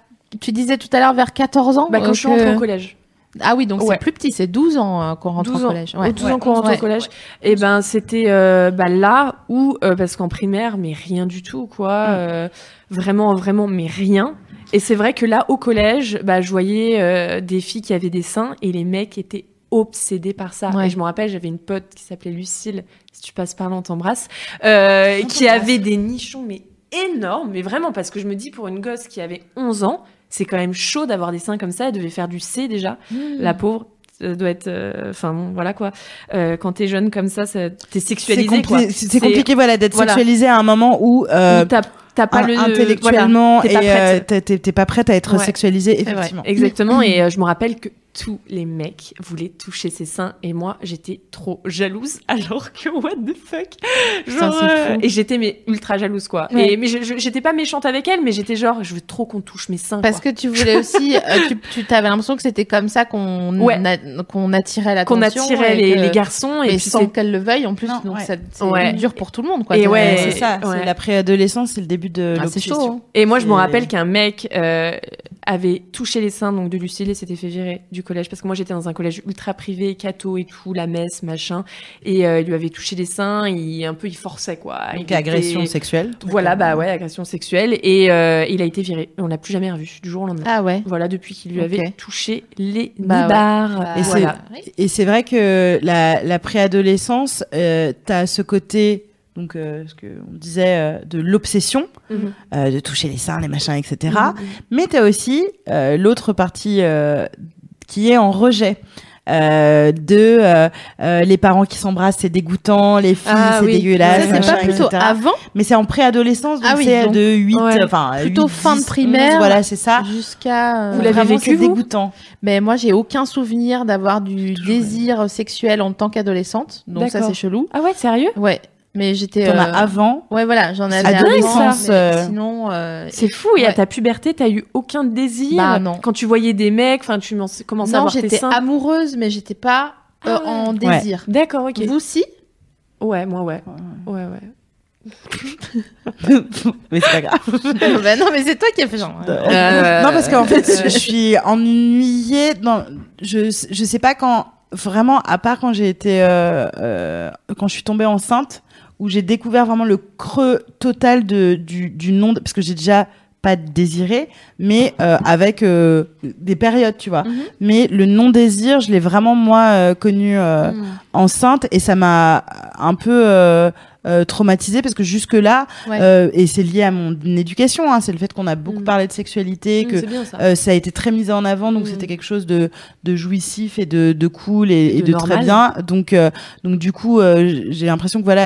tu disais tout à l'heure vers 14 ans bah, quand euh, je suis que- rentrée au collège. Ah oui, donc Ouais. c'est plus petit, c'est 12 ans euh, qu'on rentre 12 au collège. Aux 12 ans qu'on rentre Ouais. au collège. Et ben c'était euh, bah, là où euh, parce qu'en primaire mais rien du tout quoi, Mm. euh, vraiment vraiment mais rien. Et c'est vrai que là au collège, bah je voyais des filles qui avaient des seins et les mecs étaient obsédés par ça. Ouais. Et je me rappelle, j'avais une pote qui s'appelait Lucille, si tu passes par là on t'embrasse, euh, qui avait des nichons mais énormes, mais vraiment parce que je me dis pour une gosse qui avait 11 ans, c'est quand même chaud d'avoir des seins comme ça, elle devait faire du C déjà. Mmh. La pauvre euh, doit être euh, enfin bon, voilà quoi euh, quand t'es jeune comme ça, ça t'es C'est sexualisé compli- quoi c'est- c'est compliqué voilà, d'être voilà. sexualisé à un moment où, euh, Où t'as pas in- le intellectuellement voilà, t'es pas et euh, prête. t'es- pas prête à être Ouais. sexualisé, C'est effectivement. exactement [CLEARS THROAT] et euh, je me rappelle que tous les mecs voulaient toucher ses seins et moi j'étais trop jalouse [LAUGHS] alors que what the fuck? Genre euh, fou. et j'étais mais ultra jalouse quoi Ouais. et mais j'étais pas méchante avec elle mais j'étais genre je veux trop qu'on touche mes seins Parce quoi. que tu voulais aussi, euh, [LAUGHS] tu, t'avais l'impression que c'était comme ça qu'on Ouais. qu'on attirait l'attention. qu'on attirait les, que- les garçons et mais puis sans qu'elle le veuille en plus. Non, donc ouais. ça- c'est Ouais. dur pour tout le monde quoi. Et C'est- ouais, c'est ça, ouais. c'est la préadolescence, c'est le début de Ah, c'est chaud. l'obsession. hein. Et moi, je me rappelle qu'un mec euh, avait touché les seins donc de Lucille et s'était fait virer du collège parce que moi j'étais dans un collège ultra privé, catho et tout, la messe, machin, et euh, il lui avait touché les seins, il un peu il forçait quoi. Il Donc était- agression sexuelle. Voilà, bah ouais, agression sexuelle et euh, il a été viré. On l'a plus jamais revu du jour au lendemain. Ah ouais. Voilà, depuis qu'il lui avait touché les Bah ouais. Et voilà. Et c'est vrai que la, la préadolescence, euh, t'as ce côté, donc euh, ce que on disait euh, de l'obsession, Mhm. euh, de toucher les seins, les machins, etc. Mhm. Mais t'as aussi euh, l'autre partie euh, qui est en rejet. Euh, de euh, euh, les parents qui s'embrassent c'est dégoûtant les filles Ah c'est oui. dégueulasse c'est pas plutôt etc. avant mais c'est en préadolescence donc Ah oui, c'est de 8 Ouais. enfin Plutôt 8, fin de 10, primaire. 11, voilà c'est ça jusqu'à. Vous l'avez vécu, c'est vous dégoûtant Mais moi, j'ai aucun souvenir d'avoir du désir sexuel en tant qu'adolescente. Donc ça, c'est chelou. Ah ouais, sérieux? Ouais. Mais j'étais. t'en euh, as avant Ouais, voilà, j'en avais Adolescence, avant, euh, Sinon. euh, C'est fou, et à Ouais. ta puberté, t'as eu aucun désir Bah, non. quand tu voyais des mecs, enfin tu m'en- commençais à Non, voir tes j'étais seins. amoureuse, mais j'étais pas euh, Ah ouais. en Ouais. désir. D'accord, ok. Vous si? Ouais, moi ouais. Ouais, ouais. [LAUGHS] mais c'est pas grave [LAUGHS] Bah Non, mais c'est toi qui as fait genre. Euh, non, parce qu'en [LAUGHS] fait, je suis ennuyée. Dans, je, je sais pas quand, vraiment, à part quand j'ai été, euh, euh, quand je suis tombée enceinte, où j'ai découvert vraiment le creux total de, du, du nom, de- parce que j'ai déjà pas désiré, mais euh, avec euh, des périodes, tu vois. Mhm. Mais le non désir, je l'ai vraiment moi euh, connu euh, Mm. enceinte et ça m'a un peu euh, euh, traumatisée parce que jusque là, Ouais. euh, et c'est lié à mon éducation, hein, c'est le fait qu'on a beaucoup Mm. parlé de sexualité, que bien ça. euh, a été très mis en avant, donc Mm. c'était quelque chose de, de jouissif et de, de cool et, et De de, très bien. Donc, euh, donc du coup, euh, j'ai l'impression que voilà,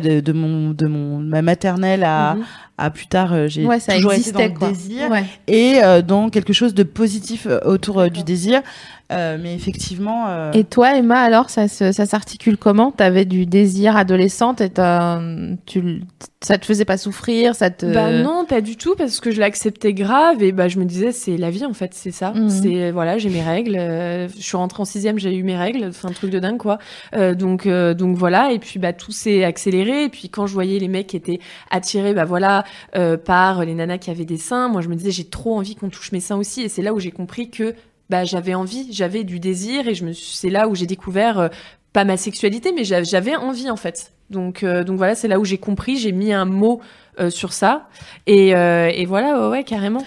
De, de mon de mon ma maternelle à, Mhm. à plus tard euh, j'ai Ouais, toujours été dans le quoi. désir Ouais. et euh, dans quelque chose de positif euh, autour euh, du désir Euh, mais effectivement euh, Et toi, Emma, alors, ça, se- ça s'articule comment? T'avais du désir adolescente et tu, ça te faisait pas souffrir ça te... Bah non, pas du tout, parce que je l'acceptais grave et bah je me disais c'est la vie en fait, c'est ça. Mhm. C'est voilà, j'ai mes règles. euh, je suis rentrée en sixième, j'ai eu mes règles, enfin un truc de dingue quoi. Euh, donc euh, donc voilà, et puis bah tout s'est accéléré. Et puis quand je voyais les mecs qui étaient attirés, bah voilà, euh, par les nanas qui avaient des seins, moi je me disais j'ai trop envie qu'on touche mes seins aussi. Et c'est là où j'ai compris que bah j'avais envie, j'avais du désir et je me c'est là où j'ai découvert euh, pas ma sexualité, mais j'a- j'avais envie en fait. Donc euh, donc voilà, c'est là où j'ai compris, j'ai mis un mot sur ça. Et, et voilà, ouais, carrément.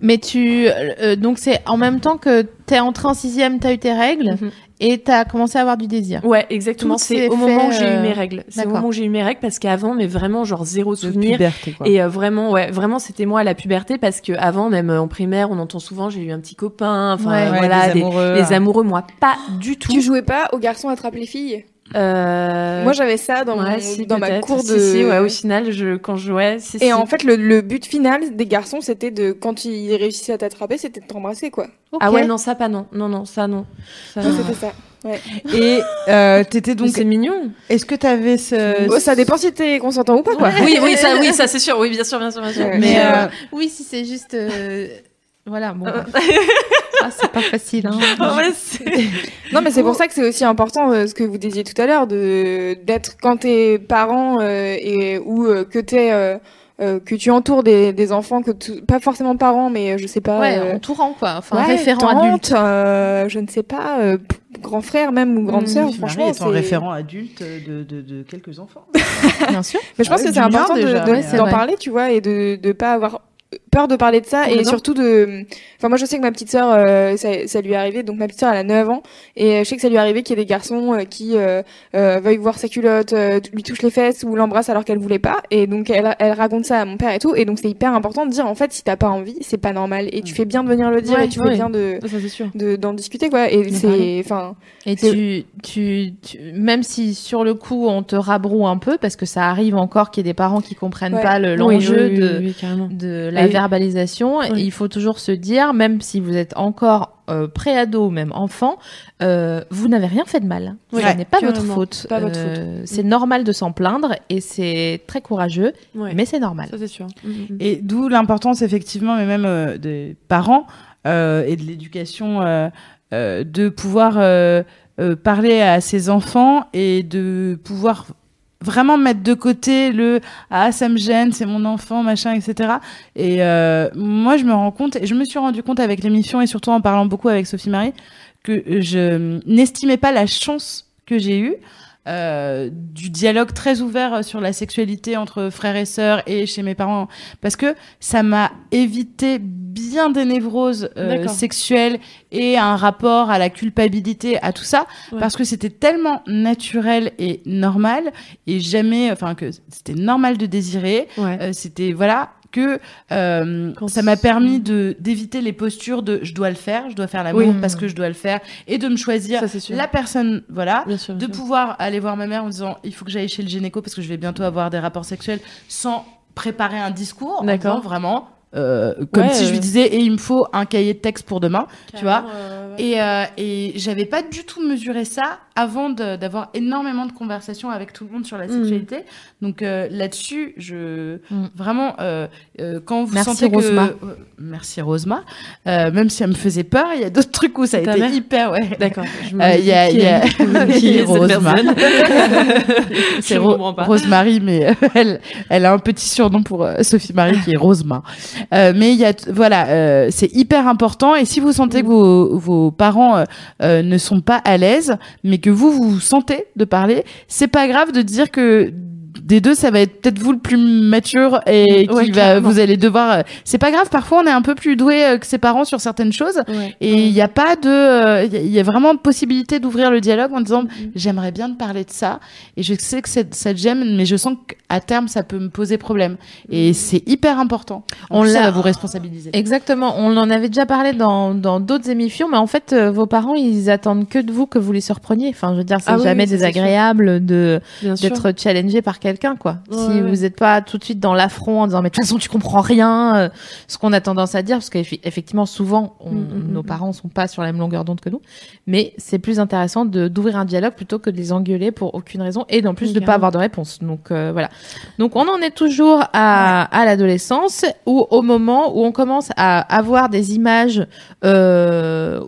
Mais tu... euh, donc c'est en même temps que t'es entrée en sixième, t'as eu tes règles Mhm. et t'as commencé à avoir du désir. Ouais, exactement. C'est au moment où j'ai eu euh, mes règles. C'est au moment où j'ai eu mes règles parce qu'avant, mais vraiment, genre zéro de souvenir. puberté quoi Et euh, vraiment, ouais, vraiment, c'était moi à la puberté parce que avant, même euh, en primaire, on entend souvent j'ai eu un petit copain. Enfin, Ouais. Ouais, voilà, des des, amoureux. les amoureux, moi, pas du tout. Tu jouais pas aux garçons attrape les filles? Euh, Moi j'avais ça dans, ouais, mon- si, dans ma cour Si, de. si, ouais, au final, je, quand je jouais, si, Et si. en fait, le, le but final des garçons, c'était de, quand ils réussissaient à t'attraper, c'était de t'embrasser, quoi. Ah ouais, non, ça pas non. Non, non, ça non. Ça, Ouais, non. c'était ça. et euh, t'étais Donc c'est mignon. est-ce que t'avais ce Oh, ça dépend si t'es consentant ou pas, quoi. oui, oui, ça, oui, ça c'est sûr. Oui, bien sûr, bien sûr, bien sûr. Ouais. mais euh, Oui, si c'est juste... euh, Voilà, bon. [LAUGHS] bah. ah, c'est pas facile, hein. [LAUGHS] Ouais, Non, mais c'est pour ça que c'est aussi important euh, ce que vous disiez tout à l'heure de d'être quand t'es parent euh, et ou euh, que t'es euh, euh, que tu entoures des, des enfants que tu- pas forcément parents mais je sais pas Ouais, euh, entourant, quoi. Enfin, ouais, référent tante, adulte. euh, je ne sais pas euh, grand frère même ou grande Mmh, sœur Marie franchement est en c'est référent adulte de, de, de quelques enfants [LAUGHS] Bien sûr. mais je pense Ah que c'est important de- de- d'en Ouais. parler tu vois et de de pas avoir peur de parler de ça et surtout de enfin moi je sais que ma petite sœur euh, ça, ça lui est arrivé donc ma petite sœur elle a 9 ans et je sais que ça lui est arrivé qu'il y ait des garçons euh, qui euh, euh, veuillent voir sa culotte euh, lui touchent les fesses ou l'embrassent alors qu'elle voulait pas et donc elle, elle raconte ça à mon père et tout et donc c'est hyper important de dire en fait si t'as pas envie c'est pas normal et tu fais bien de venir le dire Ouais, et tu ouais. fais bien de d'en discuter quoi et c'est enfin Et tu, tu, tu- même si sur le coup on te rabroue un peu, parce que ça arrive encore qu'il y ait des parents qui comprennent Ouais. pas le- Oui, l'enjeu oui, oui, de, de la Et- verbalisation, Oui. il faut toujours se dire, même si vous êtes encore euh, préado, même enfant, euh, vous n'avez rien fait de mal. Oui, Ce n'est pas votre faute. Pas votre Euh, C'est normal de s'en plaindre et c'est très courageux, Ouais. mais c'est normal. Ça c'est sûr. Mm, mm. Et d'où l'importance effectivement, mais même euh, des parents euh, et de l'éducation, euh, euh, de pouvoir euh, euh, parler à ses enfants et de pouvoir vraiment mettre de côté le ah ça me gêne c'est mon enfant machin etc et euh, moi je me rends compte et je me suis rendu compte avec l'émission et surtout en parlant beaucoup avec Sophie Marie que je n'estimais pas la chance que j'ai eue euh, du dialogue très ouvert sur la sexualité entre frères et sœurs et chez mes parents parce que ça m'a évité bien des névroses euh, sexuelles et un rapport à la culpabilité à tout ça Ouais. parce que c'était tellement naturel et normal et jamais enfin que c'était normal de désirer Ouais. euh, c'était voilà que euh, ça m'a permis de d'éviter les postures de je dois le faire je dois faire l'amour Oui. parce que je dois le faire et de me choisir Ça la personne voilà Bien sûr. de sûr. pouvoir aller voir ma mère en disant il faut que j'aille chez le gynéco parce que je vais bientôt avoir des rapports sexuels sans préparer un discours en disant vraiment euh, comme Ouais, si je lui disais et il me faut un cahier de texte pour demain tu vois euh, et, euh, et j'avais pas du tout mesuré ça avant d'avoir énormément de conversations avec tout le monde sur la Mm. sexualité. Donc euh, là-dessus, je Mm. vraiment euh, euh, quand vous Merci, sentez que Rosema. euh, merci Rosema, Euh, même si elle me faisait peur, il y a d'autres trucs où ça a été mère hyper ouais. D'accord. Il y a, y a, qui est Rosema. C'est [LAUGHS] Ro-. Rosemary, mais elle, elle a un petit surnom pour euh, Sophie Marie qui est Rosema. Euh, mais il y a, voilà, euh, c'est hyper important. Et si vous sentez que vos, vos parents euh, euh, ne sont pas à l'aise, mais que vous vous sentez de parler, c'est pas grave de dire que des deux, ça va être peut-être vous le plus mature et qui Ouais, va, vous allez devoir. C'est pas grave. Parfois, on est un peu plus doué euh, que ses parents sur certaines choses. Et il n'y a pas de, euh, il y a- vraiment possibilité d'ouvrir le dialogue en disant j'aimerais bien te parler de ça et je sais que ça te gêne, mais je sens qu'à terme ça peut me poser problème. Et c'est hyper important. On On ça l'a- va vous responsabiliser. Exactement, on en avait déjà parlé dans dans d'autres émissions, mais en fait, euh, vos parents, ils attendent que de vous que vous les surpreniez. Enfin, je veux dire, c'est Ah jamais oui, désagréable de d'être challengé par quelqu'un, quoi. Ouais, si ouais. vous n'êtes pas tout de suite dans l'affront en disant mais de toute façon tu comprends rien, euh, ce qu'on a tendance à dire, parce qu'effectivement souvent on- Mm, mm, nos mm. parents sont pas sur la même longueur d'onde que nous, mais c'est plus intéressant d'ouvrir un dialogue plutôt que de les engueuler pour aucune raison et en plus de pas avoir de réponse. Donc euh, voilà. Donc on en est toujours à, à l'adolescence ou au moment où on commence à avoir des images euh,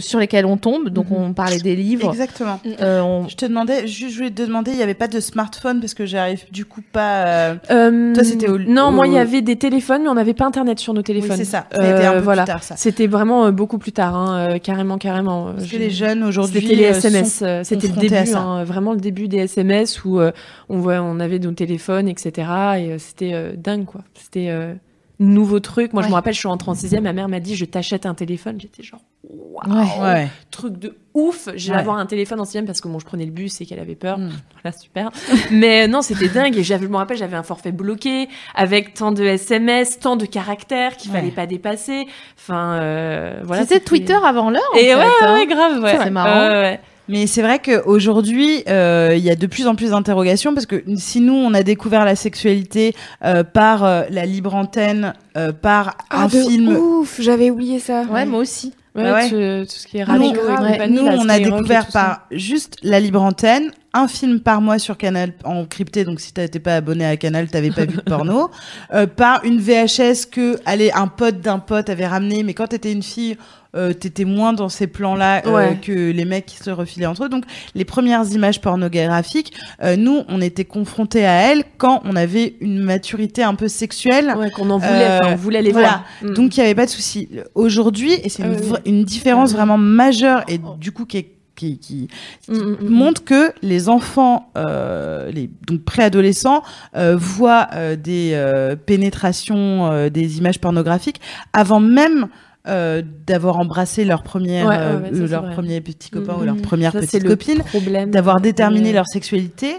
sur lesquelles on tombe. Donc Mhm. on parlait des livres. Exactement. Euh, on- Je te demandais, juste, je voulais te demander, il n'y avait pas de smartphone parce que j'arrive du coup pas. euh, Euh, Toi, c'était au- Non, au- moi, il y avait des téléphones, mais on n'avait pas Internet sur nos Oui, téléphones. c'est ça. Ça a été un peu Euh, voilà. C'était vraiment euh, beaucoup plus tard, hein, euh, carrément, carrément. Parce Je- que les jeunes aujourd'hui. C'était les euh, SMS, euh, c'était le début, hein, vraiment le début des SMS où euh, on voit, on avait nos téléphones, etc. Et euh, c'était euh, dingue, quoi. C'était euh, nouveau truc. Moi, je me rappelle, je suis en sixième, ma mère m'a dit, je t'achète un téléphone. J'étais genre, waouh, Ouais. Ouais. truc de ouf. J'ai Ouais. avoir un téléphone en sixième parce que bon, je prenais le bus et qu'elle avait peur. Mm. [LAUGHS] Voilà, super. [LAUGHS] Mais non, c'était dingue. Et j'avais, je me rappelle, j'avais un forfait bloqué avec tant de SMS, tant de caractères qu'il Ouais. fallait pas dépasser. Enfin, euh, voilà. C'était Twitter avant l'heure. Et fait, ouais, hein. ouais, grave, ouais. C'est marrant. Mais c'est vrai qu'aujourd'hui, euh, il y a de plus en plus d'interrogations parce que si nous, on a découvert la sexualité euh, par euh, la libre antenne, euh, par Ah, un de film. Ouf, j'avais oublié ça. Ouais, moi aussi. Ouais, Ah ouais. tout, tout ce qui est Nous, radio grave. et Ouais, compagnie, nous, on a découvert par juste la libre antenne, un film par mois sur Canal en crypté. Donc si t'étais pas abonné à Canal, t'avais pas vu de porno. [LAUGHS] Euh, par une VHS que, allez, un pote d'un pote avait ramené, mais quand t'étais une fille. Euh, t'étais moins dans ces plans-là euh, Ouais. que les mecs qui se refilaient entre eux. Donc, les premières images pornographiques, euh, nous, on était confrontés à elles quand on avait une maturité un peu sexuelle. Ouais, qu'on en voulait, on voulait les voilà. voir. Mm. Donc il n'y avait pas de souci. Aujourd'hui, et c'est une, Ah oui. vra- une différence vraiment majeure et du coup qui, est- qui, qui, qui mm, mm. montre que les enfants, euh, les donc préadolescents, euh, voient euh, des euh, pénétrations, euh, des images pornographiques avant même. Euh, d'avoir embrassé leur première Ouais, ouais, euh, ouais, leur premier petit copain Mm, ou leur mm. première Ça, petite copine d'avoir déterminé leur sexualité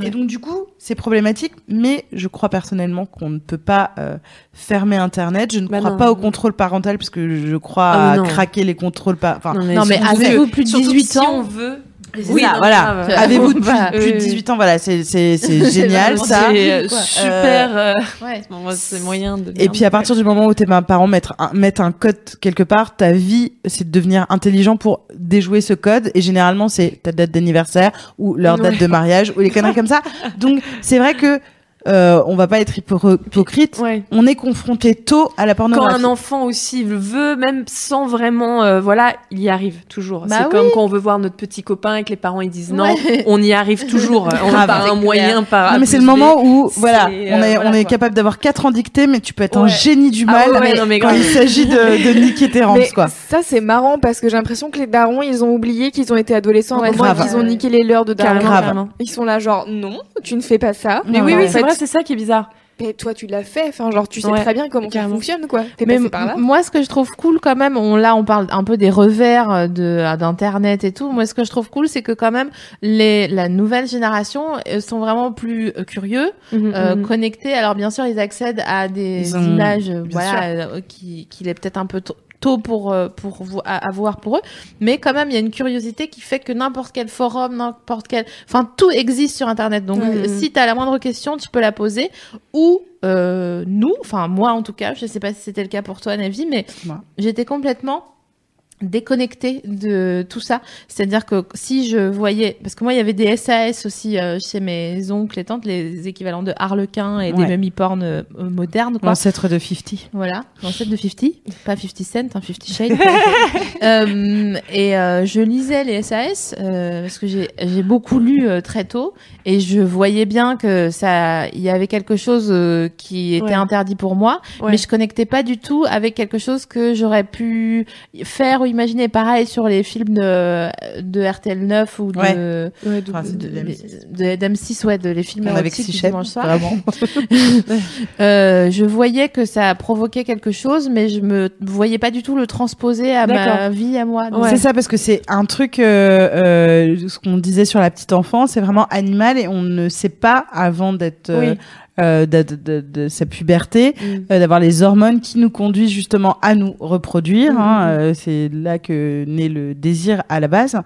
et donc du coup, c'est problématique, mais je crois personnellement qu'on ne peut pas euh, fermer Internet. Je ne Bah crois non. pas au contrôle parental parce que je crois Ah à non. craquer les contrôles par. Enfin, Non, mais surtout avez-vous que- plus de surtout que 18 si ans on veut. Oui, voilà. [LAUGHS] Avez-vous plus, Bah, plus de oui, 18 ans Voilà, c'est c'est [LAUGHS] c'est génial ça. C'est euh, Quoi. super. euh, [LAUGHS] Ouais. c'est moyen de. Et puis à partir du moment où tes parents mettent un, mettent un code quelque part, ta vie c'est de devenir intelligent pour déjouer ce code. Et généralement c'est ta date d'anniversaire ou leur date Ouais. de mariage ou les conneries comme ça. Donc c'est vrai que euh, on va pas être hypo- hypocrite. Ouais. On est confronté tôt à la Quand pornographie. un enfant aussi le veut, même sans vraiment, euh, voilà, il y arrive toujours. Bah c'est oui. comme quand on veut voir notre petit copain et que les parents ils disent non, [LAUGHS] on y arrive toujours. on Grave. par un moyen, par A Non mais c'est le moment où c'est, voilà, euh, on est voilà, on est quoi. capable d'avoir quatre ans dictées, mais tu peux être un génie du Ah mal ouais, ouais, non, mais quand il s'agit de, de [LAUGHS] niquer tes rances quoi. ça c'est marrant parce que j'ai l'impression que les darons ils ont oublié qu'ils ont été adolescents qu'ils ont niqué les leurs de darons. Ils sont là genre non, tu ne fais pas ça. Mais oui, oui, c'est c'est ça qui est bizarre. Mais toi tu l'as fait, enfin genre tu sais Ouais, très bien comment carrément. ça fonctionne quoi. T'es Mais passé par là. m- moi, ce que je trouve cool quand même, on, là, on parle un peu des revers euh, de euh, d'internet et tout. Moi, ce que je trouve cool, c'est que quand même les la nouvelle génération euh, sont vraiment plus curieux, euh, Mhm. connectés. Alors bien sûr, ils accèdent à des images, bien voilà, qui qu'il est peut-être un peu tôt pour euh, pour vous à, à voir pour eux. Mais quand même il y a une curiosité qui fait que n'importe quel forum n'importe quel enfin tout existe sur internet. Donc si tu as la moindre question tu peux la poser. Ou euh, nous enfin moi en tout cas je sais pas si c'était le cas pour toi Navi mais j'étais complètement déconnectée de tout ça c'est-à-dire que si je voyais parce que moi il y avait des SAS aussi euh, chez mes oncles et tantes les équivalents de Harlequin et des mummy porn euh, modernes L'ancêtre de 50. voilà, l'ancêtre de 50, pas 50 Cent, un 50 Shades. [LAUGHS] euh, et je lisais les SAS parce que j'ai beaucoup lu très tôt et je voyais bien que ça, il y avait quelque chose qui était Ouais. interdit pour moi, Ouais. mais je connectais pas du tout avec quelque chose que j'aurais pu faire ou imaginer. Pareil sur les films de, de RTL 9 ou de, Ouais. Ouais, Enfin, c'est de, de M6. de- d'M6, ouais, de les films Avec six chefs, dimanche soir. vraiment. [LAUGHS] Euh, je voyais que ça provoquait quelque chose, mais je me voyais pas du tout le transposer à ma vie à moi. Donc, C'est ça parce que c'est un truc, euh, euh, ce qu'on disait sur la petite enfance, c'est vraiment animal et on ne sait pas avant d'être euh, Oui. Euh, de, de- de- sa puberté, Mm. euh, d'avoir les hormones qui nous conduisent justement à nous reproduire. Mm, hein, mm, euh, c'est là que naît le désir à la base.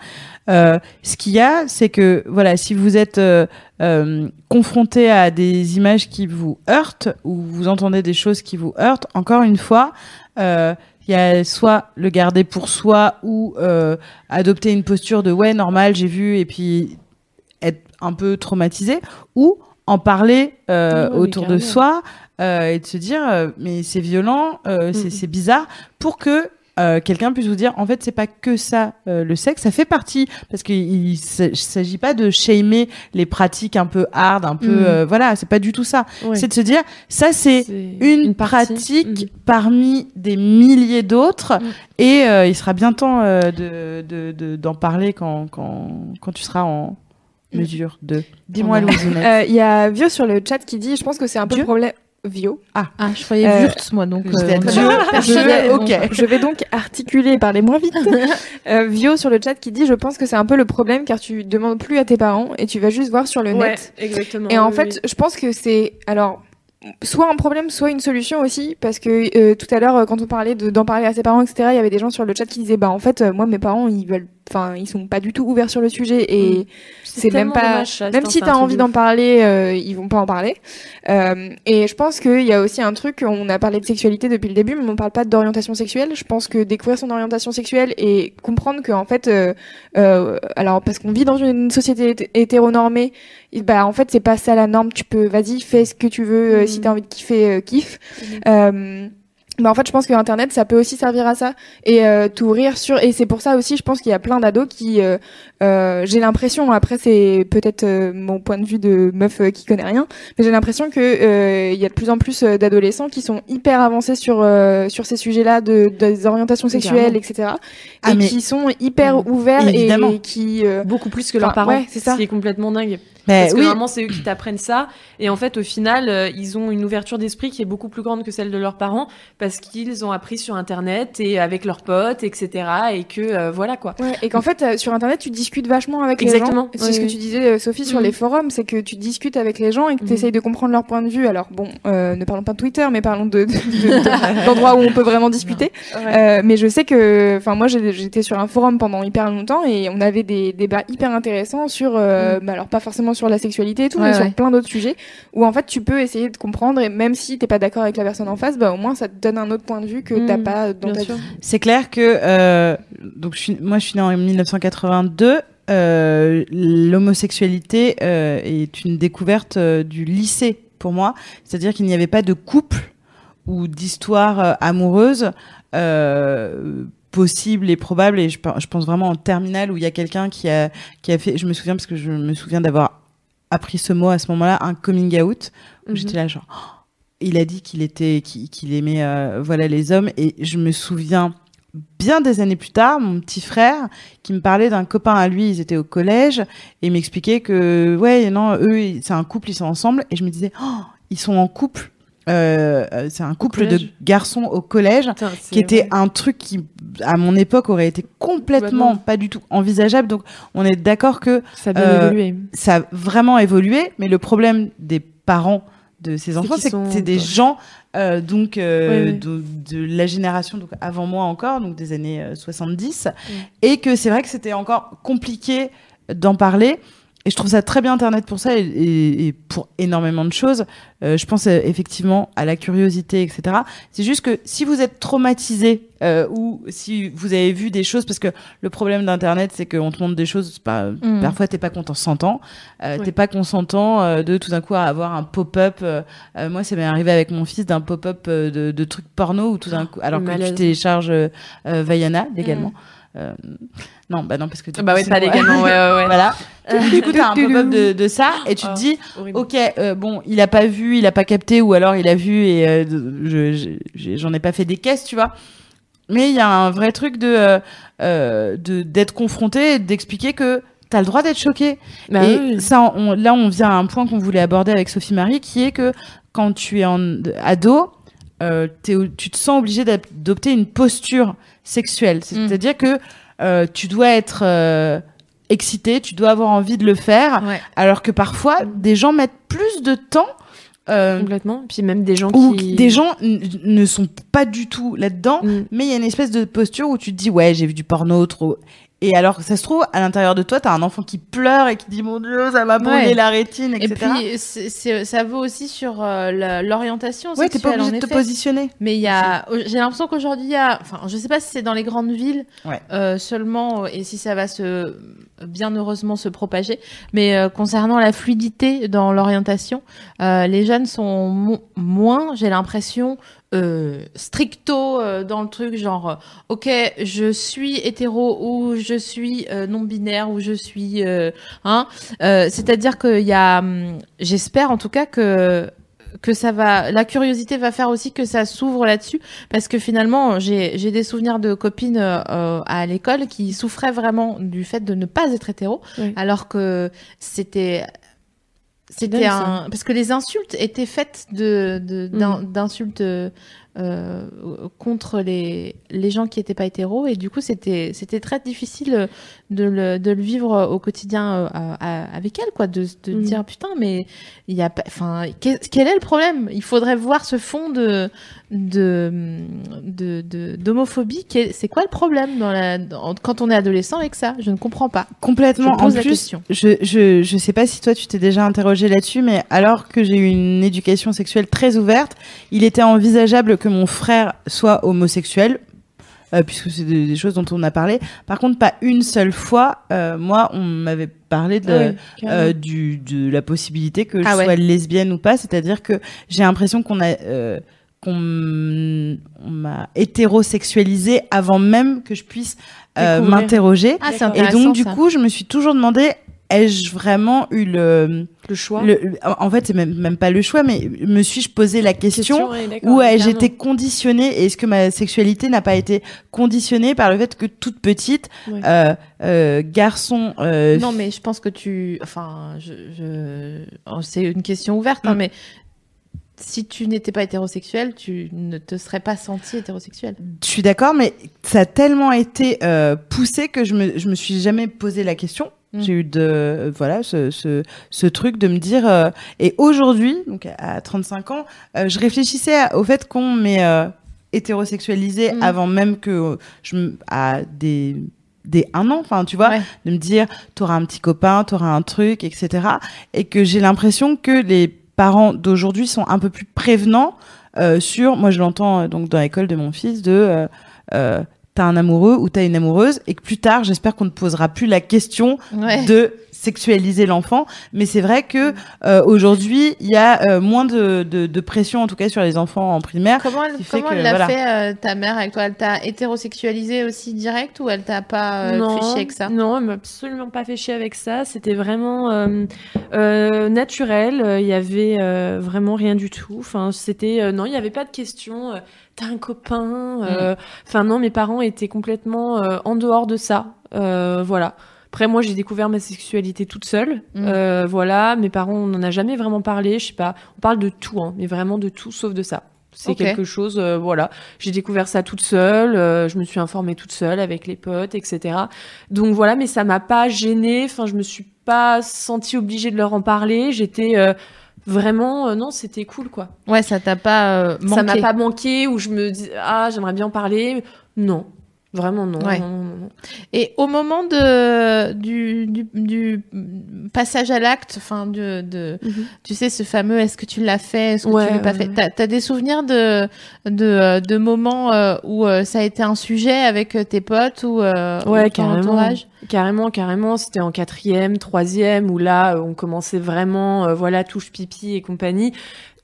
Euh, ce qu'il y a, c'est que voilà, si vous êtes euh, euh, confronté à des images qui vous heurtent ou vous entendez des choses qui vous heurtent, encore une fois. Euh, il y a soit le garder pour soi ou euh, adopter une posture de ouais normal j'ai vu et puis être un peu traumatisé ou en parler euh, ouais, autour de soi euh, et de se dire euh, mais c'est violent euh, c'est Mhm. c'est bizarre pour que euh, quelqu'un puisse vous dire en fait c'est pas que ça euh, le sexe ça fait partie parce qu'il s'agit pas de shamer les pratiques un peu hard un peu Mhm. euh, voilà c'est pas du tout ça Ouais. c'est de se dire ça c'est une, pratique Mhm. parmi des milliers d'autres Mhm. et euh, il sera bien temps euh, de de- de- d'en parler quand, quand, quand tu seras en. Mesure de. Dis-moi. Louise. Euh, Il y a Vio sur le chat qui dit, je pense que c'est un peu Dieu le problème. Vio. Ah, je croyais Euh, Wurtz, moi, donc. Euh, Je vais- [LAUGHS] ok. Je vais donc articuler et parler moins vite. [LAUGHS] Euh, Vio sur le chat qui dit, je pense que c'est un peu le problème car tu demandes plus à tes parents et tu vas juste voir sur le Ouais, net. exactement. Et en oui, fait, je pense que c'est alors soit un problème, soit une solution aussi, parce que euh, tout à l'heure, euh, quand on parlait de- d'en parler à ses parents, etc., il y avait des gens sur le chat qui disaient, bah en fait, euh, moi, mes parents, ils veulent, enfin, ils sont pas du tout ouverts sur le sujet et Mm. c'est même pas, dommage, ça, même si t'as envie de d'en parler, euh, ils vont pas en parler. Euh, et je pense qu'il y a aussi un truc, on a parlé de sexualité depuis le début, mais on parle pas d'orientation sexuelle. Je pense que découvrir son orientation sexuelle et comprendre que en fait, euh, euh, alors parce qu'on vit dans une société hété- hétéronormée, bah en fait c'est pas ça la norme. Tu peux, vas-y, fais ce que tu veux. euh, si t'as envie de kiffer, euh, kiffe. Mhm. Bah en fait, je pense que Internet, ça peut aussi servir à ça et euh, t'ouvrir sur. Et c'est pour ça aussi, je pense qu'il y a plein d'ados qui, euh, euh, j'ai l'impression. Après, c'est peut-être euh, mon point de vue de meuf euh, qui connaît rien, mais j'ai l'impression que euh, il y a de plus en plus d'adolescents qui sont hyper avancés sur euh, sur ces sujets-là de des orientations sexuelles, etc. Ah, et qui sont hyper Mhm. ouverts Évidemment. et qui euh, beaucoup plus que leurs parents. ouais, c'est ça. Ce qui est complètement dingue. Mais Parce que oui, normalement, c'est eux qui t'apprennent ça. Et en fait, au final, euh, ils ont une ouverture d'esprit qui est beaucoup plus grande que celle de leurs parents parce qu'ils ont appris sur Internet et avec leurs potes, etc. Et que, euh, voilà quoi. Ouais, et qu'en fait, euh, sur Internet, tu discutes vachement avec Exactement, les gens. C'est oui, ce que tu disais, Sophie, sur Mhm. les forums, c'est que tu discutes avec les gens et que Mhm. tu essayes de comprendre leur point de vue. Alors, bon, ne parlons pas de Twitter, mais parlons de, de- de- de- d'endroits où on peut vraiment discuter. [LAUGHS] Mais je sais que, enfin, moi, j'étais sur un forum pendant hyper longtemps et on avait des débats hyper intéressants sur, euh, bah, alors pas forcément sur la sexualité et tout, Ouais, mais sur plein d'autres sujets où en fait, tu peux essayer de comprendre et même si t'es pas d'accord avec la personne en face, bah, au moins, ça te donne un autre point de vue que t'as Mhm, pas dans ta vie. c'est clair que euh, donc je suis, moi je suis née en 1982. Euh, L'homosexualité euh, est une découverte euh, du lycée pour moi, c'est-à-dire qu'il n'y avait pas de couple ou d'histoire euh, amoureuse euh, possible et probable. Et je, je pense vraiment en terminale où il y a quelqu'un qui a qui a fait. Je me souviens parce que je me souviens d'avoir appris ce mot à ce moment-là, un coming out. Où Mhm. J'étais là genre. oh, il a dit qu'il était qu'il aimait euh, voilà les hommes et je me souviens bien des années plus tard mon petit frère qui me parlait d'un copain à lui ils étaient au collège et m'expliquait que ouais non eux c'est un couple ils sont ensemble et je me disais oh, ils sont en couple Euh, euh, c'est un couple de garçons au collège qui était ouais. un truc qui à mon époque aurait été complètement pas du tout envisageable donc on est d'accord que Ça a bien euh, évolué. ça a vraiment évolué, mais le problème des parents de ces enfants, c'est que c'est des gens euh, donc euh, Oui, oui. De, de la génération donc avant moi encore, donc des années euh, 70, et que c'est vrai que c'était encore compliqué d'en parler. Et je trouve ça très bien Internet pour ça et, et- et pour énormément de choses. Euh, je pense euh, effectivement à la curiosité, etc. C'est juste que si vous êtes traumatisé euh, ou si vous avez vu des choses, parce que le problème d'Internet, c'est qu'on te montre des choses, pas, Mm. parfois t'es pas consentant, euh, Ouais. t'es pas consentant euh, de tout d'un coup avoir un pop-up. euh, euh, moi, ça m'est arrivé avec mon fils d'un pop-up euh, de, de trucs porno ou tout d'un coup, alors que tu télécharges euh, euh, Vaiana légalement. Euh, non, bah non, parce que du Bah coup, ouais. [LAUGHS] Voilà. du coup, t'as un pop-up de, de ça et tu te Ah. dis, Horrible. ok, euh, bon, il a pas vu, il a pas capté, ou alors il a vu et euh, je- j'en ai pas fait des caisses, tu vois. mais il y a un vrai truc de de d'être confronté et d'expliquer que t'as le droit d'être choqué. Bah et oui. ça, on- là, on vient à un point qu'on voulait aborder avec Sophie Marie, qui est que quand tu es en ado, euh, tu te sens obligé d'adopter une posture sexuelle. C'est-à-dire que euh, tu dois être euh, excité, tu dois avoir envie de le faire, Ouais. alors que parfois, des gens mettent plus de temps. euh, Complètement. Puis même des gens ou qui. des gens n- ne sont pas du tout là-dedans, Mm. mais il y a une espèce de posture où tu te dis ouais j'ai vu du porno trop et alors ça se trouve à l'intérieur de toi t'as un enfant qui pleure et qui dit mon dieu ça m'a brûlé Ouais. la rétine Et etc puis, c'est- c'est- ça vaut aussi sur euh, l'orientation ouais t'es pas obligé de te positionner Mais il y a, j'ai l'impression qu'aujourd'hui, il y a, enfin, je sais pas si c'est dans les grandes villes Ouais. euh, seulement et si ça va se, bien heureusement se propager. Mais euh, concernant la fluidité dans l'orientation, euh, les jeunes sont mo- moins, j'ai l'impression, euh, stricto euh, dans le truc, genre, ok, je suis hétéro ou je suis euh, non binaire ou je suis, hein. C'est-à-dire qu'il y a, hum, j'espère en tout cas que que ça va, la curiosité va faire aussi que ça s'ouvre là-dessus, parce que finalement, j'ai j'ai des souvenirs de copines euh, à l'école qui souffraient vraiment du fait de ne pas être hétéro, Oui. alors que c'était c'était un parce que les insultes étaient faites de de- d'in- d'insultes euh, contre les les gens qui étaient pas hétéros et du coup c'était très difficile de le de le vivre au quotidien euh, à- à- avec elle quoi de de Mhm. dire putain mais il y a pas enfin quel est le problème? Il faudrait voir ce fond de de de de- d'homophobie c'est quoi le problème dans la dans- quand on est adolescent avec ça? Je ne comprends pas complètement Je pose en la plus question. je, je je sais pas si toi tu t'es déjà interrogé là-dessus mais alors que j'ai eu une éducation sexuelle très ouverte il était envisageable que mon frère soit homosexuel euh, puisque c'est des, des choses dont on a parlé par contre pas une seule fois euh, moi on m'avait parlé de Ah oui, euh, du, de la possibilité que je Ah ouais. sois lesbienne ou pas. C'est-à-dire que j'ai l'impression qu'on a euh, qu'on m'a hétérosexualisé avant même que je puisse euh, m'interroger. ah. Et donc du ça. coup, je me suis toujours demandé ai-je vraiment eu le, le choix. le- en fait c'est même même pas le choix mais me suis-je posé la question où ai-je été conditionnée est-ce que ma sexualité n'a pas été conditionnée par le fait que toute petite euh, euh, garçon euh, Non, mais je pense que tu. Enfin, je. je... oh, C'est une question ouverte, hein, Mm. mais si tu n'étais pas hétérosexuel, tu ne te serais pas senti hétérosexuel. Je suis d'accord, mais ça a tellement été euh, poussé que je me, je me suis jamais posé la question. Mm. J'ai eu de euh, voilà ce, ce, ce truc de me dire euh, et aujourd'hui donc à 35 ans euh, je réfléchissais à- au fait qu'on m'ait hétérosexualisé Mm. avant même que je à des des un an enfin tu vois Ouais. de me dire t'auras un petit copain t'auras un truc etc et que j'ai l'impression que les parents d'aujourd'hui sont un peu plus prévenants euh, sur moi je l'entends euh, donc dans l'école de mon fils de euh, t'as un amoureux ou t'as une amoureuse et que plus tard j'espère qu'on ne posera plus la question Ouais. de sexualiser l'enfant mais c'est vrai que euh, aujourd'hui il y a euh, moins de, de, de pression en tout cas sur les enfants en primaire Comment elle, comment l'a voilà. fait, euh, ta mère, avec toi? Elle t'a hétérosexualisé aussi direct ou elle t'a pas euh, non, fait chier avec ça? Non, elle m'a absolument pas fait chier avec ça. C'était vraiment euh, euh, naturel. Il y avait euh, vraiment rien du tout. Enfin, c'était euh, non, il y avait pas de question. T'as un copain. euh, Enfin non, mes parents étaient complètement euh, en dehors de ça. Euh, voilà. Après, moi, j'ai découvert ma sexualité toute seule. Mm. Euh, voilà, mes parents, on n'en a jamais vraiment parlé. Je sais pas. On parle de tout, hein, mais vraiment de tout, sauf de ça. C'est quelque chose, euh, voilà. J'ai découvert ça toute seule. euh, je me suis informée toute seule avec les potes, etc. Donc voilà, mais ça m'a pas gênée. Enfin, je me suis pas sentie obligée de leur en parler. J'étais euh, vraiment, non, c'était cool, quoi. Ouais, ça t'a pas manqué. Ça m'a pas manqué où je me dis ah j'aimerais bien en parler. Non, vraiment non. Ouais. non, non, non. Et au moment de, du, du, du passage à l'acte, enfin, de, de, tu sais, ce fameux est-ce que tu l'as fait, est-ce que Ouais, tu l'as pas fait? T'as as des souvenirs de, de, euh, de moments euh, où euh, ça a été un sujet avec tes potes ou, euh, Ouais, ou ton carrément. entourage? Carrément, carrément. C'était en quatrième, troisième, où là, on commençait vraiment, voilà, touche pipi et compagnie.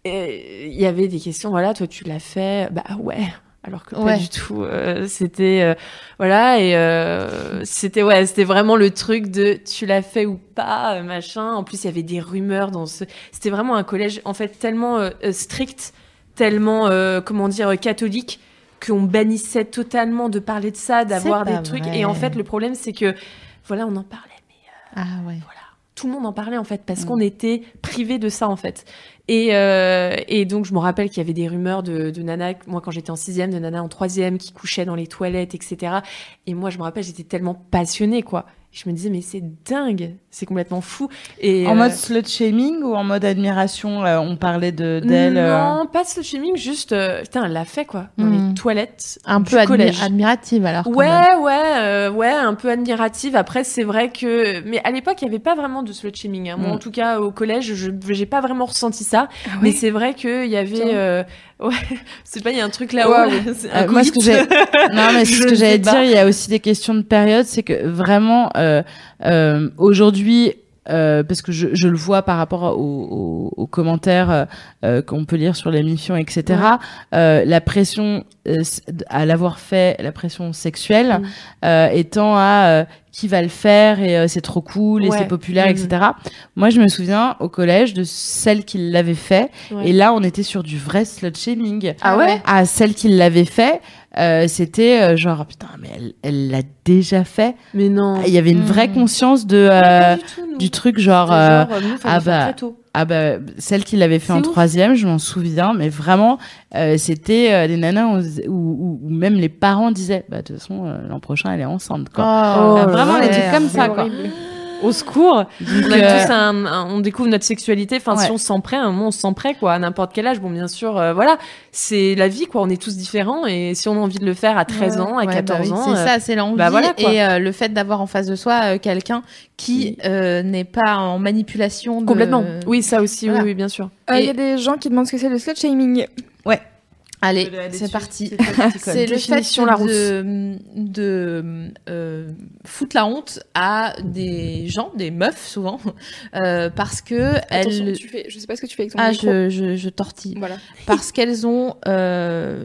Et Il y avait des questions, voilà, toi, tu l'as fait? Bah ouais. Alors que pas Ouais. du tout. euh, c'était euh, voilà et euh, c'était ouais, c'était vraiment le truc de tu l'as fait ou pas, euh, machin. En plus, il y avait des rumeurs dans ce. C'était vraiment un collège en fait tellement euh, euh, strict, tellement euh, comment dire catholique qu'on bannissait totalement de parler de ça, d'avoir pas des trucs. Et en fait, le problème, c'est que, voilà, on en parlait, mais Ah ouais. voilà. Tout le monde en parlait en fait Mm. parce qu'on était privé de ça en fait. Et, euh, et donc je me rappelle qu'il y avait des rumeurs de, de nana, moi quand j'étais en sixième, de nana en troisième qui couchait dans les toilettes, etc. Et moi je me rappelle j'étais tellement passionnée quoi. Je me disais mais c'est dingue, c'est complètement fou. Et En euh, mode slut shaming ou en mode admiration euh, On parlait de d'elle. euh, non, pas de shaming, juste euh, putain elle l'a fait quoi dans Mm. les toilettes Un du peu admi- collège. admirative alors. Ouais, ouais, euh, ouais, un peu admirative. Après, c'est vrai que, mais à l'époque, il y avait pas vraiment de slut shaming. hein. Moi, Mm. en tout cas, au collège, je j'ai pas vraiment ressenti ça. Ah Mais c'est vrai qu'il y avait, euh, [LAUGHS] ouais, c'est pas, il y a un truc là-haut. Là, [LAUGHS] Euh, moi, ce que coït. j'ai, non, mais ce [LAUGHS] que j'allais dire, il y a aussi des questions de période, c'est que vraiment, euh, euh, aujourd'hui, euh, parce que je, je le vois par rapport aux, aux- aux commentaires euh, qu'on peut lire sur l'émission, etc. euh, la pression à l'avoir fait, la pression sexuelle, Mm. étant à qui va le faire et c'est trop cool et Ouais. c'est populaire, etc. Moi, je me souviens au collège de celle qui l'avait fait, Ouais. et là, on était sur du vrai slut shaming Ah ouais? à celle qui l'avait fait, euh, c'était euh, genre putain mais elle elle l'a déjà fait. Mais non. Il y avait une Mm. vraie conscience de euh, du tout, nous. du truc genre, euh, genre, nous, ah bah, très tôt. ah bah celle qui l'avait fait en ouf. troisième, je m'en souviens, mais vraiment euh, c'était euh, des nanas où, où, où même les parents disaient bah de toute façon euh, l'an prochain elle est enceinte quoi. Oh, Ah, vraiment ouais. les trucs comme ça quoi. Au secours. Donc, On, a euh, tous un- un- on découvre notre sexualité. Enfin, si Ouais. on s'en prêt, à un moment, on s'en prêt, quoi, à n'importe quel âge. Bon, bien sûr, euh, voilà. C'est la vie, quoi. On est tous différents. Et si on a envie de le faire à 13 ans, à Ouais, 14 bah oui, ans. C'est euh, ça, c'est l'envie bah voilà, quoi. et euh, le fait d'avoir en face de soi euh, quelqu'un qui euh, n'est pas en manipulation. De... Complètement. Oui, ça aussi, Voilà. oui, oui, bien sûr. Euh, Il y a des gens qui demandent ce que c'est le slut shaming. Allez, c'est parti. C'est le fait Larousse. de, de euh, foutre la honte à des gens, des meufs souvent, [LAUGHS] euh, parce que Attention, elles, tu fais, je sais pas ce que tu fais avec ton ah, micro. je, je, je tortille, Voilà. [LAUGHS] parce qu'elles ont euh,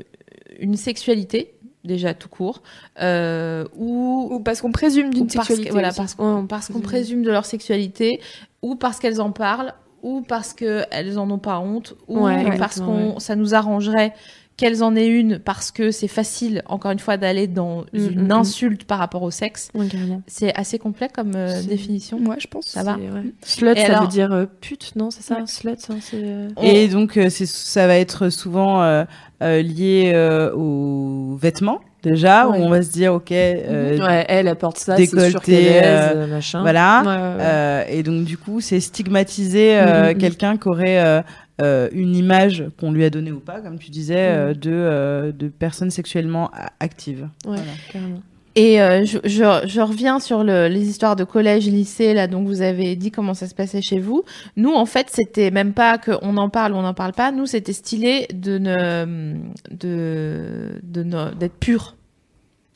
une sexualité déjà tout court, euh, ou Ou parce qu'on présume d'une parce sexualité. que- voilà, parce qu'on parce qu'on présume de leur sexualité, ou parce qu'elles en parlent, ou parce qu'elles en ont pas honte, ou Ouais, parce qu'on ça nous arrangerait qu'elles en aient une parce que c'est facile, encore une fois, d'aller dans Mm, une mm, mm. insulte par rapport au sexe. Oui. C'est assez complet comme euh, définition. Ouais, je pense. Ça va. Ouais. Slut, Et ça alors- veut dire euh, pute, non C'est ça, Ouais. slut, hein, c'est. euh, Et donc euh, c'est ça va être souvent euh, euh, lié euh, aux vêtements déjà Ouais. où on va se dire ok euh, ouais, elle apporte ça, décolleté, euh, machin. voilà Ouais, ouais, ouais. Euh, et donc du coup, c'est stigmatiser euh, Mm, mm, mm. quelqu'un qui aurait euh, une image qu'on lui a donnée ou pas, comme tu disais, euh, de euh, de personnes sexuellement actives. Ouais, Voilà. carrément. Et euh, je, je, je reviens sur le, les histoires de collège, lycée, là, donc vous avez dit comment ça se passait chez vous. Nous, en fait, c'était même pas qu'on en parle ou on n'en parle pas. Nous, c'était stylé de ne, de, de ne- d'être pur.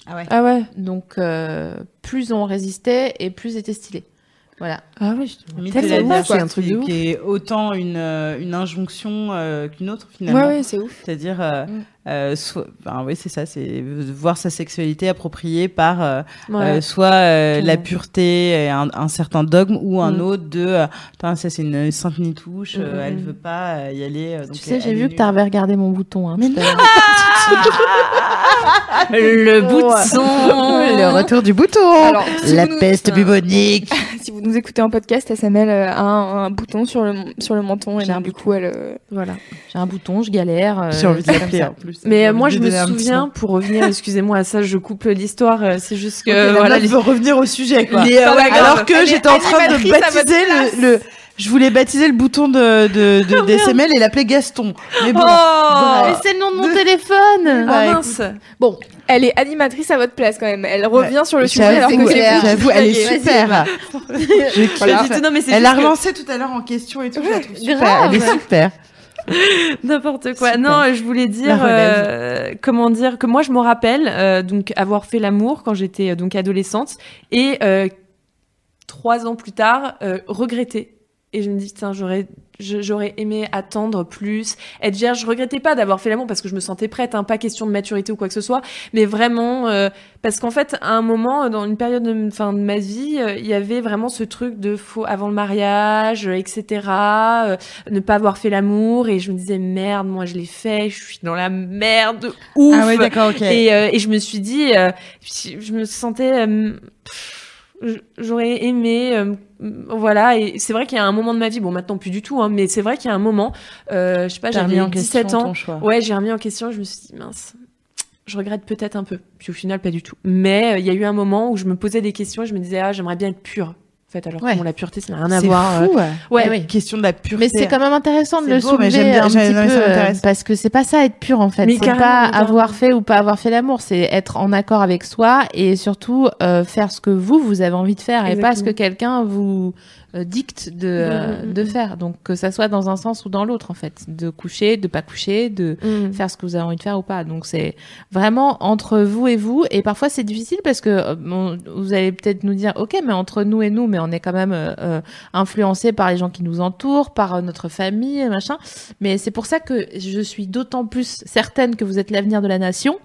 Ah ouais. Donc, euh, plus on résistait et plus c'était stylé. Voilà. Ah ouais. Limite Tellement de la ouf, c'est un truc qui, de ouf. qui est autant une euh, une injonction euh, qu'une autre finalement. Ouais, ouais, c'est ouf. C'est-à-dire, euh, Mm. euh, enfin, oui, c'est ça, c'est voir sa sexualité appropriée par euh, Ouais. euh, soit euh, la pureté, et un, un certain dogme, ou un Mm. autre de, ça c'est une sainte nitouche, euh, Mm, mm, elle mm. veut pas euh, y aller. euh, donc tu sais, j'ai vu que tu avais regardé mon bouton. Hein, l'heure. [LAUGHS] Le bout de son. Le retour du bouton. Alors, si la peste bubonique. Si vous nous écoutez en podcast, SML a un, un bouton sur le, sur le menton et donc du coup elle. euh, Voilà. J'ai un bouton, je galère. euh, J'ai envie de c'est comme l'appeler ça. en plus. Mais euh, moi, je me souviens, pour revenir, excusez-moi à ça, je coupe l'histoire, euh, c'est juste que, Ok, la voilà, les- veut revenir au sujet, quoi. Les- euh, ouais, grave. Alors que j'étais en train de baptiser le, le- je voulais baptiser le bouton de, de, [LAUGHS] de, d'SML et l'appeler Gaston. Mais bon. Oh Mais c'est le nom de mon téléphone. Ah mince. Bon, Elle est animatrice à votre place quand même. Elle revient sur le sujet alors que j'avoue, elle est super. Je tout, non, mais Elle a que- relancé tout à l'heure en question et tout. Je la trouve super. grave. Elle est super. [LAUGHS] N'importe quoi. Super. Non, je voulais dire, euh, comment dire, que moi je me rappelle euh, donc avoir fait l'amour quand j'étais euh, donc adolescente et euh, trois ans plus tard euh, regretter. Et je me dis putain, j'aurais j'aurais aimé attendre plus, être vierge. Je regrettais pas d'avoir fait l'amour parce que je me sentais prête, hein, pas question de maturité ou quoi que ce soit, mais vraiment euh, parce qu'en fait, à un moment, dans une période de, fin, de ma vie, euh, il y avait vraiment ce truc de faux avant le mariage, euh, etc. euh, ne pas avoir fait l'amour et je me disais merde, moi je l'ai fait, je suis dans la merde, de ouf. Ah ouais, d'accord, ok. Et, euh, et je me suis dit, euh, je me sentais, euh, pff, j'aurais aimé, euh, voilà. Et c'est vrai qu'il y a un moment de ma vie, bon maintenant plus du tout, hein, mais c'est vrai qu'il y a un moment, euh, je sais pas, j'avais en question 17 ans, ouais, j'ai remis en question. Je me suis dit mince. Je regrette peut-être un peu, puis au final pas du tout. Mais euh, il y a eu un moment où je me posais des questions, et je me disais ah j'aimerais bien être pure. En fait, alors Ouais. que bon, la pureté ça n'a rien à C'est voir. euh, fou, ouais. Ouais, oui. Question de la pureté. Mais c'est quand même intéressant de le beau, mais soulever j'aime bien- un j'aime- petit peu euh, parce que c'est pas ça être pur en fait. Mais C'est pas avoir fait ou pas avoir fait l'amour, c'est être en accord avec soi et surtout euh, faire ce que vous vous avez envie de faire et pas ce que quelqu'un vous dicte de euh, Mhm. de faire. Donc que ça soit dans un sens ou dans l'autre en fait, de coucher, de pas coucher, de Mm. faire ce que vous avez envie de faire ou pas. Donc c'est vraiment entre vous et vous. Et parfois c'est difficile parce que euh, bon, vous allez peut-être nous dire, ok, mais entre nous et nous, mais on est quand même euh, euh, influencé par les gens qui nous entourent, par euh, notre famille, machin. Mais c'est pour ça que je suis d'autant plus certaine que vous êtes l'avenir de la nation.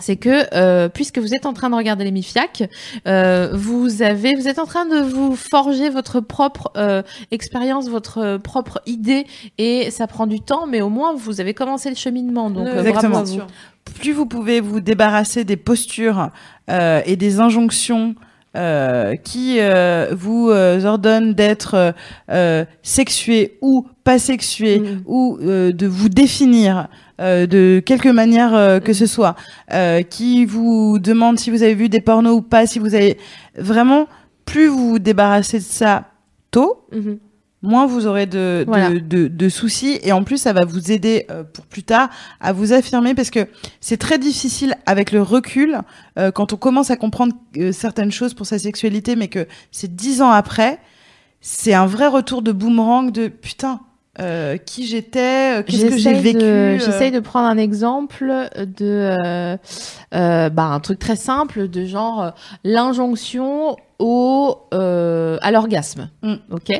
C'est que euh, puisque vous êtes en train de regarder les Mifiac, euh, vous avez, vous êtes en train de vous forger votre propre euh, expérience, votre euh, propre idée, et ça prend du temps, mais au moins vous avez commencé le cheminement. Donc Ouais, euh, Exactement. bravo à vous. plus vous pouvez vous débarrasser des postures euh, et des injonctions euh, qui euh, vous euh, ordonnent d'être euh, sexué ou pas sexué Mm. ou euh, de vous définir euh, de quelque manière que ce soit, euh, qui vous demande si vous avez vu des pornos ou pas, si vous avez vraiment plus vous vous débarrassez de ça tôt, Mhm. Moins vous aurez de, de- Voilà. de, de soucis et en plus ça va vous aider euh, pour plus tard à vous affirmer parce que c'est très difficile avec le recul euh, quand on commence à comprendre euh, certaines choses pour sa sexualité mais que c'est dix ans après c'est un vrai retour de boomerang de putain euh, qui j'étais euh, qu'est-ce que j'ai vécu euh, J'essaye de prendre un exemple de bah, un truc très simple de genre l'injonction au euh, à l'orgasme. Mm. Ok.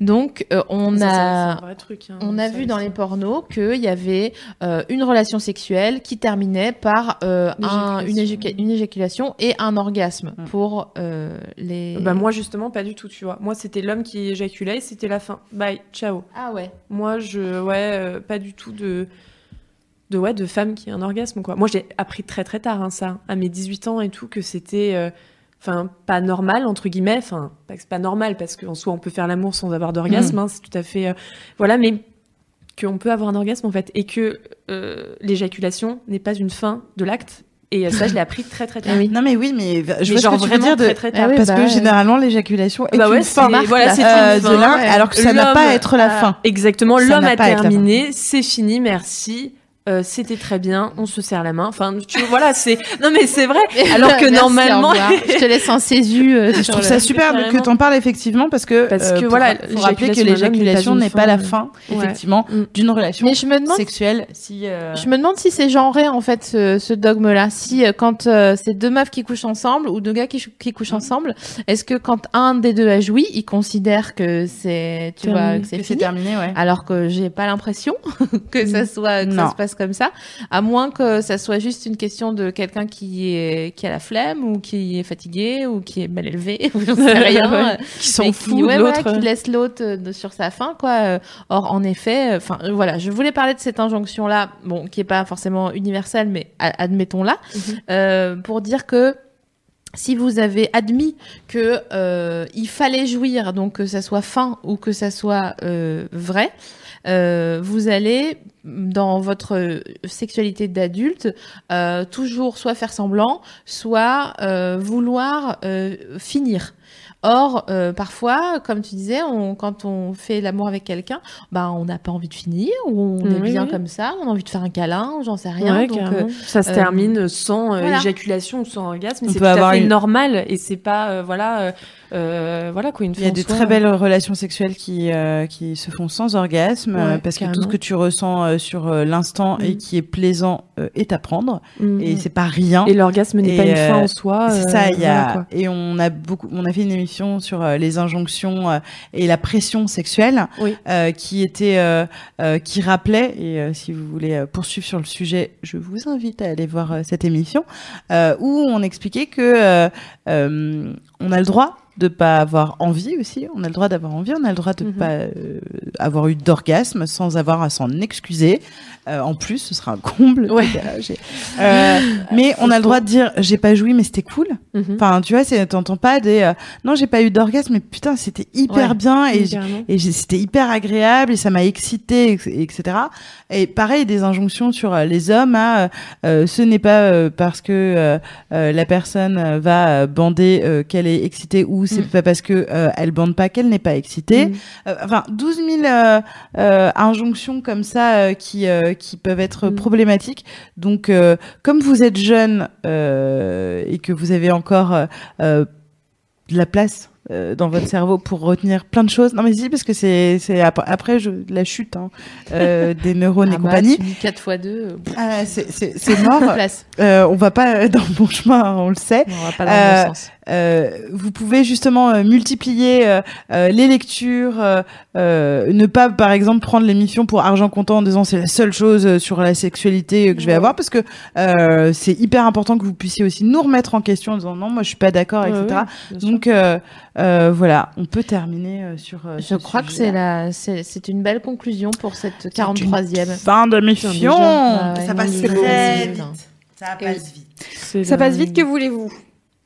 Donc euh, on Ça, c'est- a c'est un vrai truc, hein. on a vu dans ça. les pornos qu'il y avait euh, une relation sexuelle qui terminait par un- une, éjaculation et un orgasme Mm. pour les. Bah moi justement pas du tout, tu vois. Moi c'était l'homme qui éjaculait, et c'était la fin. Bye, ciao. ah ouais. Moi je ouais pas du tout de de ouais de femme qui a un orgasme quoi. Moi j'ai appris très très tard hein, ça, à mes 18 ans et tout que c'était enfin pas normal entre guillemets, enfin pas que c'est pas normal parce qu'en soi on peut faire l'amour sans avoir d'orgasme, hein, c'est tout à fait euh, voilà mais qu'on peut avoir un orgasme en fait et que euh, l'éjaculation n'est pas une fin de l'acte et euh, ça je l'ai appris très très [LAUGHS] tard. Ah oui. non mais oui mais je Mais vois genre ce que tu veux dire de très très tard. Ah oui, parce bah que ouais. généralement l'éjaculation est Bah ouais, une fin voilà, c'est euh, de l'un ouais. alors que ça n'a L'homme pas à être la fin Exactement, l'homme a terminé, c'est fini, merci. Euh, c'était très bien, on se serre la main. Enfin, tu vois, voilà, c'est non mais c'est vrai. [LAUGHS] Alors que Merci, normalement, je te laisse en césu. euh, Je trouve ça super que t'en parles effectivement parce que Parce euh, que pour- voilà, faut rappeler que l'éjaculation n'est pas la fin Ouais. effectivement Mm. d'une relation Mais je me demande sexuelle si euh, Je me demande si c'est genré en fait ce, ce dogme-là. Si euh, quand euh, c'est deux meufs qui couchent ensemble ou deux gars qui, qui couchent ensemble, est-ce que quand un des deux a joui, il considère que c'est tu vois Terminé. que c'est que c'est fini terminé ouais alors que j'ai pas l'impression [LAUGHS] que ça soit que Non. ça se passe comme ça, à moins que ça soit juste une question de quelqu'un qui est qui a la flemme ou qui est fatigué ou qui est mal élevé [LAUGHS] ou j'en sais [LAUGHS] rien. Ouais. qui s'en fout qui, de ouais, l'autre. voilà, qui laisse l'autre euh, de- sur sa faim, quoi. Euh, Or, en effet, enfin, euh, voilà, je voulais parler de cette injonction-là, bon, qui est pas forcément universelle, mais a- admettons-la, Mhm. euh, pour dire que si vous avez admis que euh, il fallait jouir, donc que ça soit fin ou que ça soit euh, vrai, euh, vous allez dans votre sexualité d'adulte euh, toujours soit faire semblant, soit euh, vouloir euh, finir. Or, euh, parfois, comme tu disais, on, quand on fait l'amour avec quelqu'un, bah, on n'a pas envie de finir, ou on est Oui, bien oui. comme ça, on a envie de faire un câlin, ou j'en sais rien. Ouais, donc, euh, ça se euh, termine sans euh, voilà. éjaculation ou sans orgasme. On C'est peut tout à avoir fait une- normal et c'est pas euh, voilà euh, euh, voilà quoi une il y a des très belles relations sexuelles qui euh, qui se font sans orgasme Ouais, parce que tout ce que tu ressens euh, sur euh, l'instant et Mm. qui est plaisant euh, est à prendre. Mm. Et c'est pas rien. Et l'orgasme n'est pas une fin en soi. C'est ça, il y a et on a beaucoup, on a fait une émission sur les injonctions et la pression sexuelle, Oui. qui était, qui rappelait et si vous voulez poursuivre sur le sujet, je vous invite à aller voir cette émission où on expliquait que on a le droit de pas avoir envie aussi, on a le droit d'avoir envie, on a le droit de Mhm. pas euh, avoir eu d'orgasme sans avoir à s'en excuser. Euh, en plus, ce sera un comble. Ouais. [LAUGHS] Euh, mais on a le droit de dire j'ai pas joui mais c'était cool. Mhm. Enfin, tu vois, t'entends pas des euh, non, j'ai pas eu d'orgasme mais putain, c'était hyper Ouais, bien et c'était hyper agréable et ça m'a excité ex- etc. Et pareil des injonctions sur euh, les hommes à euh, euh, ce n'est pas parce que la personne va bander euh, qu'elle est excitée ou c'est Mm. pas parce que euh, elle bande pas qu'elle n'est pas excitée. Mm. Euh, enfin 12 000 euh, euh, injonctions comme ça euh, qui euh, qui peuvent être Mm. problématiques. Donc euh, comme vous êtes jeune euh, et que vous avez encore de la place euh, dans votre cerveau pour retenir plein de choses. Non mais si parce que c'est c'est ap- après je, la chute hein, euh, [LAUGHS] des neurones et Ah bah, compagnie. tu dis 4 fois 2, Ah, c'est mort. [LAUGHS] place. Euh, [LAUGHS] on va pas dans le bon chemin, on le sait. On va pas dans le bon sens. Euh, vous pouvez justement euh, multiplier euh, euh, les lectures, euh, euh, ne pas par exemple prendre l'émission pour argent comptant en disant c'est la seule chose sur la sexualité que je vais avoir parce que euh, c'est hyper important que vous puissiez aussi nous remettre en question en disant non moi je suis pas d'accord etc. ouais. Donc euh, euh, voilà, on peut terminer euh, sur. euh, Je ce crois que c'est la, c'est, c'est une belle conclusion pour cette C'est une 43e. fin de mission. Ah ça passe très vite. Ça passe vite. Ça passe vite, que voulez-vous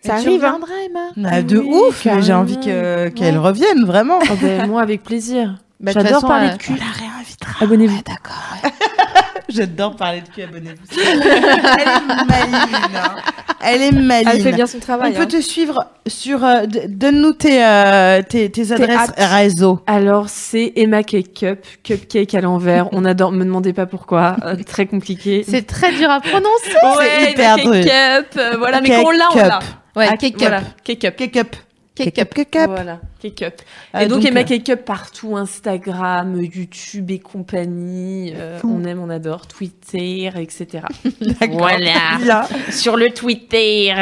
Ça tu arrive, hein. Emma Ah, de Oui, ouf, j'ai envie que- qu'elle Ouais. revienne vraiment. Oh ben, moi, avec plaisir. Bah, J'adore parler euh, de cul. On la réinvitera. Abonnez-vous. D'accord. [LAUGHS] J'adore parler de cul, abonnez-vous. [LAUGHS] Elle est maligne. hein. Elle est maligne. Elle fait bien son On travail. peut hein. te suivre sur. euh, d- Donne-nous tes, euh, tes, tes adresses réseau. Alors, c'est Emma Cake Cup, cupcake à l'envers. On adore, me demandez pas pourquoi. Euh, très compliqué. C'est très dur à prononcer. c'est hyper Emma drôle. Cake Cup. euh, voilà, mais Cake quand on l'a, on Cup. l'a. Ouais, Ah, cake Voilà. Cake Cup. Cake up. Cake up. Cake up. Voilà, Cake Up. Ah, Et donc, donc, Emma euh, Cake Cup partout, Instagram, YouTube et compagnie. Euh, on aime, on adore. Twitter, etc. [LAUGHS] Voilà. Bien. Sur le Twitter.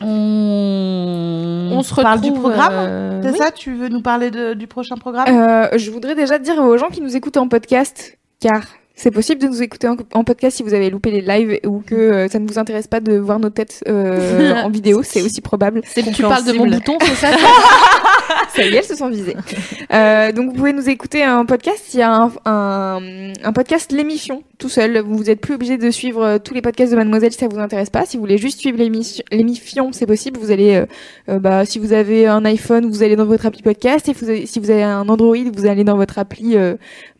On, On se parle retrouve du programme. euh, C'est oui. ça? Tu veux nous parler de- du prochain programme? Euh, je voudrais déjà dire aux gens qui nous écoutent en podcast, car c'est possible de nous écouter en, en podcast si vous avez loupé les lives ou que euh, ça ne vous intéresse pas de voir nos têtes euh, [LAUGHS] en vidéo, c'est aussi probable. C'est- Tu parles de mon bouton, c'est ça [LAUGHS] Ça y est, elles se sont visées. Euh, donc vous pouvez nous écouter en podcast. Il y a un, un, un podcast l'émission tout seul. Vous n'êtes plus obligé de suivre euh, tous les podcasts de Mademoiselle si ça vous intéresse pas. Si vous voulez juste suivre l'émission, l'émission, c'est possible. Vous allez, euh, euh, bah, si vous avez un iPhone, vous allez dans votre appli podcast. Et vous avez- si vous avez un Android, vous allez dans votre appli.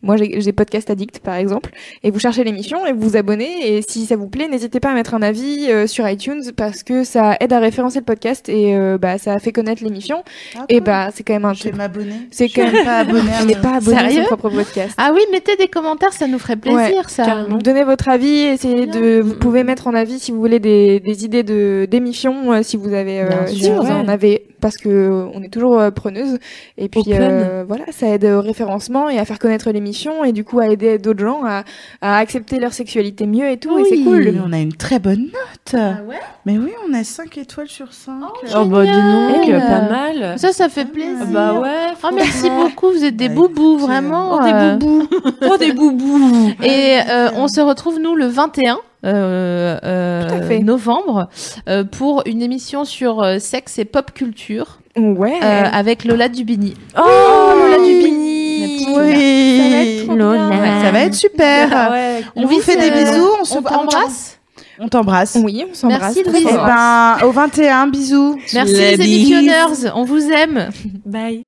Moi, j'ai j'ai Podcast Addict par exemple, et vous cherchez l'émission et vous vous abonnez. Et si ça vous plaît, n'hésitez pas à mettre un avis euh, sur iTunes parce que ça aide à référencer le podcast et euh, bah ça fait connaître l'émission. Ah, Et cool. bah c'est quand même un je vais truc. m'abonner. C'est Je quand suis pas à [LAUGHS] On n'est mon- pas abonné à Sérieux? son propre podcast. Ah oui, mettez des commentaires, ça nous ferait plaisir, Ouais, ça. carrément. Donnez votre avis, essayez de. Vous pouvez mettre en avis si vous voulez des, des idées de d'émissions, euh, si vous avez, euh, si vous en avez, parce que euh, on est toujours euh, preneuse. Et puis euh, voilà, ça aide au référencement et à faire connaître l'émission et du coup à aider d'autres gens à, à accepter leur sexualité mieux et tout. et c'est cool. mais on a une très bonne note. Ah ouais? Mais oui, on a 5 étoiles sur 5. Oh, bah, dis donc, Génial. pas mal. Ça, ça fait plaisir. Ah Bah ouais. Oh, merci beaucoup, vous êtes des Ouais, boubous, vraiment. Oh, des euh, boubous. [LAUGHS] Oh, des boubous. Et euh, on se retrouve, nous, le 21 euh, euh, Tout à fait. novembre euh, pour une émission sur euh, sexe et pop culture Ouais. euh, avec Lola Dubini. Oh, Lola Dubini. Oui. Ça va Lola. bien. Ça va être super. Ouais. On vous fait des bisous. On, se On t'embrasse. On t'embrasse. Oui, on s'embrasse. Merci, Louise. Ben, au 21, bisous. Merci les émissionneurs, on vous aime. Bye.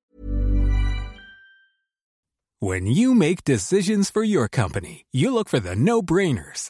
When you make decisions for your company, you look for the no brainers.